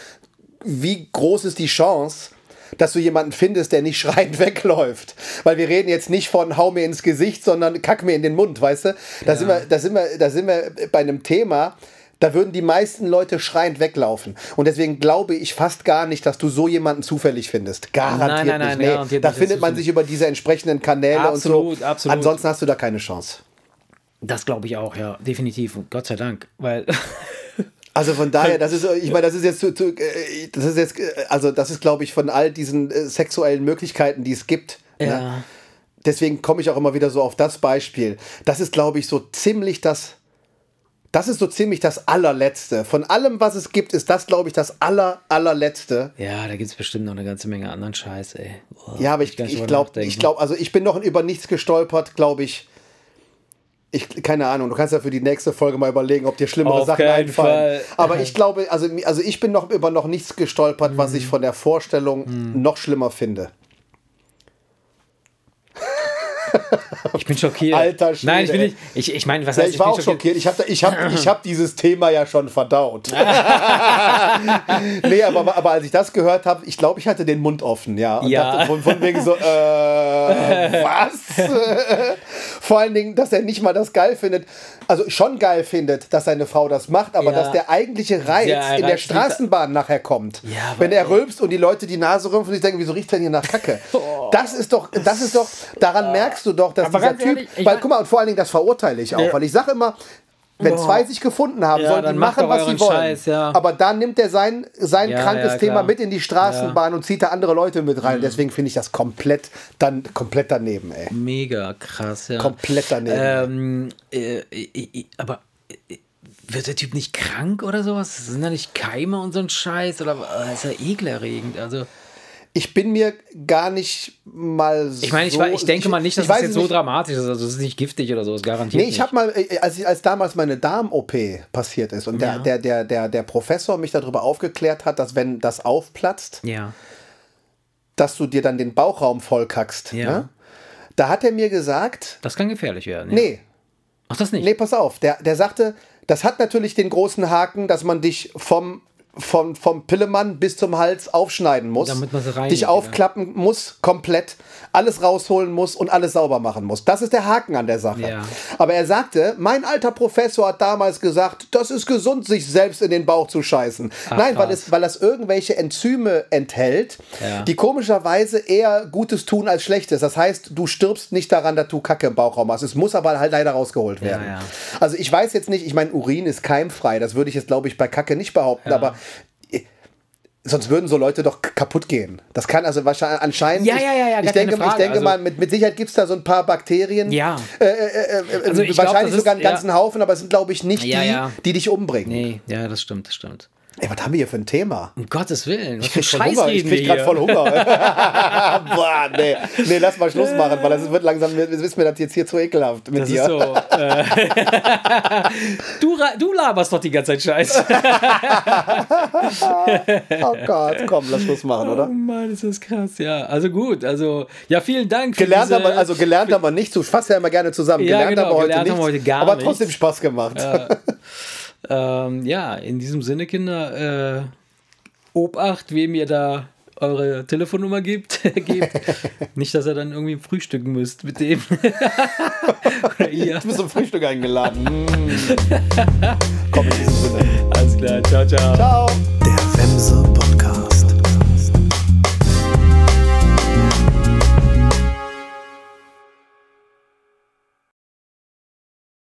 wie groß ist die Chance, dass du jemanden findest, der nicht schreiend wegläuft. Weil wir reden jetzt nicht von hau mir ins Gesicht, sondern kack mir in den Mund, weißt du? Da, sind, wir, da, sind, wir, da sind wir bei einem Thema, da würden die meisten Leute schreiend weglaufen. Und deswegen glaube ich fast gar nicht, dass du so jemanden zufällig findest. Garantiert Nein, nein, nein, nicht. Nee, garantiert da nicht, findet man sich über diese entsprechenden Kanäle Absolut, und so. absolut. Ansonsten hast du da keine Chance. das glaube ich auch, ja, definitiv. Und Gott sei Dank, weil Also von daher, das ist, ich meine, das ist jetzt, äh, das ist jetzt, äh, also das ist, glaube ich, von all diesen äh, sexuellen Möglichkeiten, die es gibt. Ne? Ja. Deswegen komme ich auch immer wieder so auf das Beispiel. Das ist, glaube ich, so ziemlich das, das ist so ziemlich das allerletzte. Von allem, was es gibt, ist das, glaube ich, das aller, allerletzte. Ja, da gibt es bestimmt noch eine ganze Menge anderen Scheiß, ey. Boah, Ja, aber ich, ich glaube, ich glaube, also ich bin noch über nichts gestolpert, glaube ich. Ich, keine Ahnung, du kannst ja für die nächste Folge mal überlegen, ob dir schlimmere Auf Sachen einfallen. Fall. Aber ich glaube, also, also ich bin noch über noch nichts gestolpert, was Hm. ich von der Vorstellung noch schlimmer finde. Ich bin schockiert. Alter Schwede, Nein, ich bin nicht. Ich, ich meine, was Ja, heißt, ich war bin auch schockiert. Ich habe ich hab, ich hab dieses Thema ja schon verdaut. nee, aber, aber als ich das gehört habe, ich glaube, ich hatte den Mund offen, ja. Und Ja. dachte von, von wegen so, äh, was? Vor allen Dingen, dass er nicht mal das geil findet. Also schon geil findet, dass seine Frau das macht, aber Ja. dass der eigentliche Reiz Der in der Straßenbahn nachher kommt. Ja, Wenn er rülpst und die Leute die Nase rümpfen und sich denken, wieso riecht denn hier nach Kacke? Das ist doch, das ist doch, daran merkst du doch, dass Aber dieser Typ, ehrlich, ich weil guck mal, und vor allen Dingen, das verurteile ich auch, Ja. weil ich sage immer, wenn zwei sich gefunden haben, Ja, sollen die machen, was sie wollen. Scheiß, ja. Aber dann nimmt er sein, sein Ja, krankes Thema mit in die Straßenbahn und zieht da andere Leute mit rein. Deswegen finde ich das komplett, dann, komplett daneben, ey. Mega krass, ja. Komplett daneben. Ähm, äh, äh, äh, aber äh, wird der Typ nicht krank oder sowas? Sind da nicht Keime und so ein Scheiß? Oder äh, ist ja ekelerregend? Also, Ich bin mir gar nicht mal so. ich meine, ich, ich denke mal nicht, dass das jetzt nicht. so dramatisch ist. Also, es ist nicht giftig oder so, ist garantiert. Nee, ich habe mal, äh, als, ich, als damals meine Darm-OP passiert ist und der, Ja. der, der, der, der Professor mich darüber aufgeklärt hat, dass wenn das aufplatzt. Ja. dass du dir dann den Bauchraum vollkackst. Ja. Ne? Da hat er mir gesagt, Das kann gefährlich werden. Ja. nee, Ach, das nicht. nee, pass auf. Der, der sagte, das hat natürlich den großen Haken, dass man dich vom, vom, vom Pillemann bis zum Hals aufschneiden muss. Reinigt, dich ja. aufklappen muss, komplett, alles rausholen muss und alles sauber machen muss. Das ist der Haken an der Sache. Ja. Aber er sagte, mein alter Professor hat damals gesagt, das ist gesund, sich selbst in den Bauch zu scheißen. Nein, weil krass. es, weil das irgendwelche Enzyme enthält, Ja. die komischerweise eher Gutes tun als Schlechtes. Das heißt, du stirbst nicht daran, dass du Kacke im Bauchraum hast. Es muss aber halt leider rausgeholt werden. ja. Also ich weiß jetzt nicht, ich meine, Urin ist keimfrei. Das würde ich jetzt, glaube ich, bei Kacke nicht behaupten. Aber sonst würden so Leute doch kaputt gehen. Das kann also wahrscheinlich anscheinend. Ja, ja, ja, ja, Ich denke, ich denke Also- mal, mit, mit Sicherheit gibt es da so ein paar Bakterien. Ja. Äh, äh, äh, Also ich glaub, wahrscheinlich das sogar einen ist- ja. ganzen Haufen, aber es sind, glaube ich, nicht Ja, die, ja. die dich umbringen. Nee, ja, das stimmt, das stimmt. Ey, was haben wir hier für ein Thema? Um Gottes Willen. Was Ich krieg Scheiß Hunger. Ich krieg gerade voll Hunger. Boah, nee. Nee, lass mal Schluss machen, weil das wird langsam, wir wissen mir das jetzt hier zu ekelhaft mit Das dir. ist so. Äh, du, du laberst doch die ganze Zeit Scheiß. Oh Gott, komm, lass Schluss machen, Oh oder? Mann, ist das krass, ja. Also gut, also ja, vielen Dank. Gelernt haben wir, also gelernt haben wir nicht, du fasst ja immer gerne zusammen. Ja, Gelernt genau, haben wir heute gelernt nicht, haben wir heute gar aber nichts. trotzdem Spaß gemacht. Ähm, ja, in diesem Sinne, Kinder, äh, Obacht, wem ihr da eure Telefonnummer gibt, gebt. Nicht, dass ihr dann irgendwie frühstücken müsst mit dem. Oder ihr. Du bist zum Frühstück eingeladen. Mm. komm, in diesem Sinne. Alles klar, ciao, ciao. Ciao. Der Wemse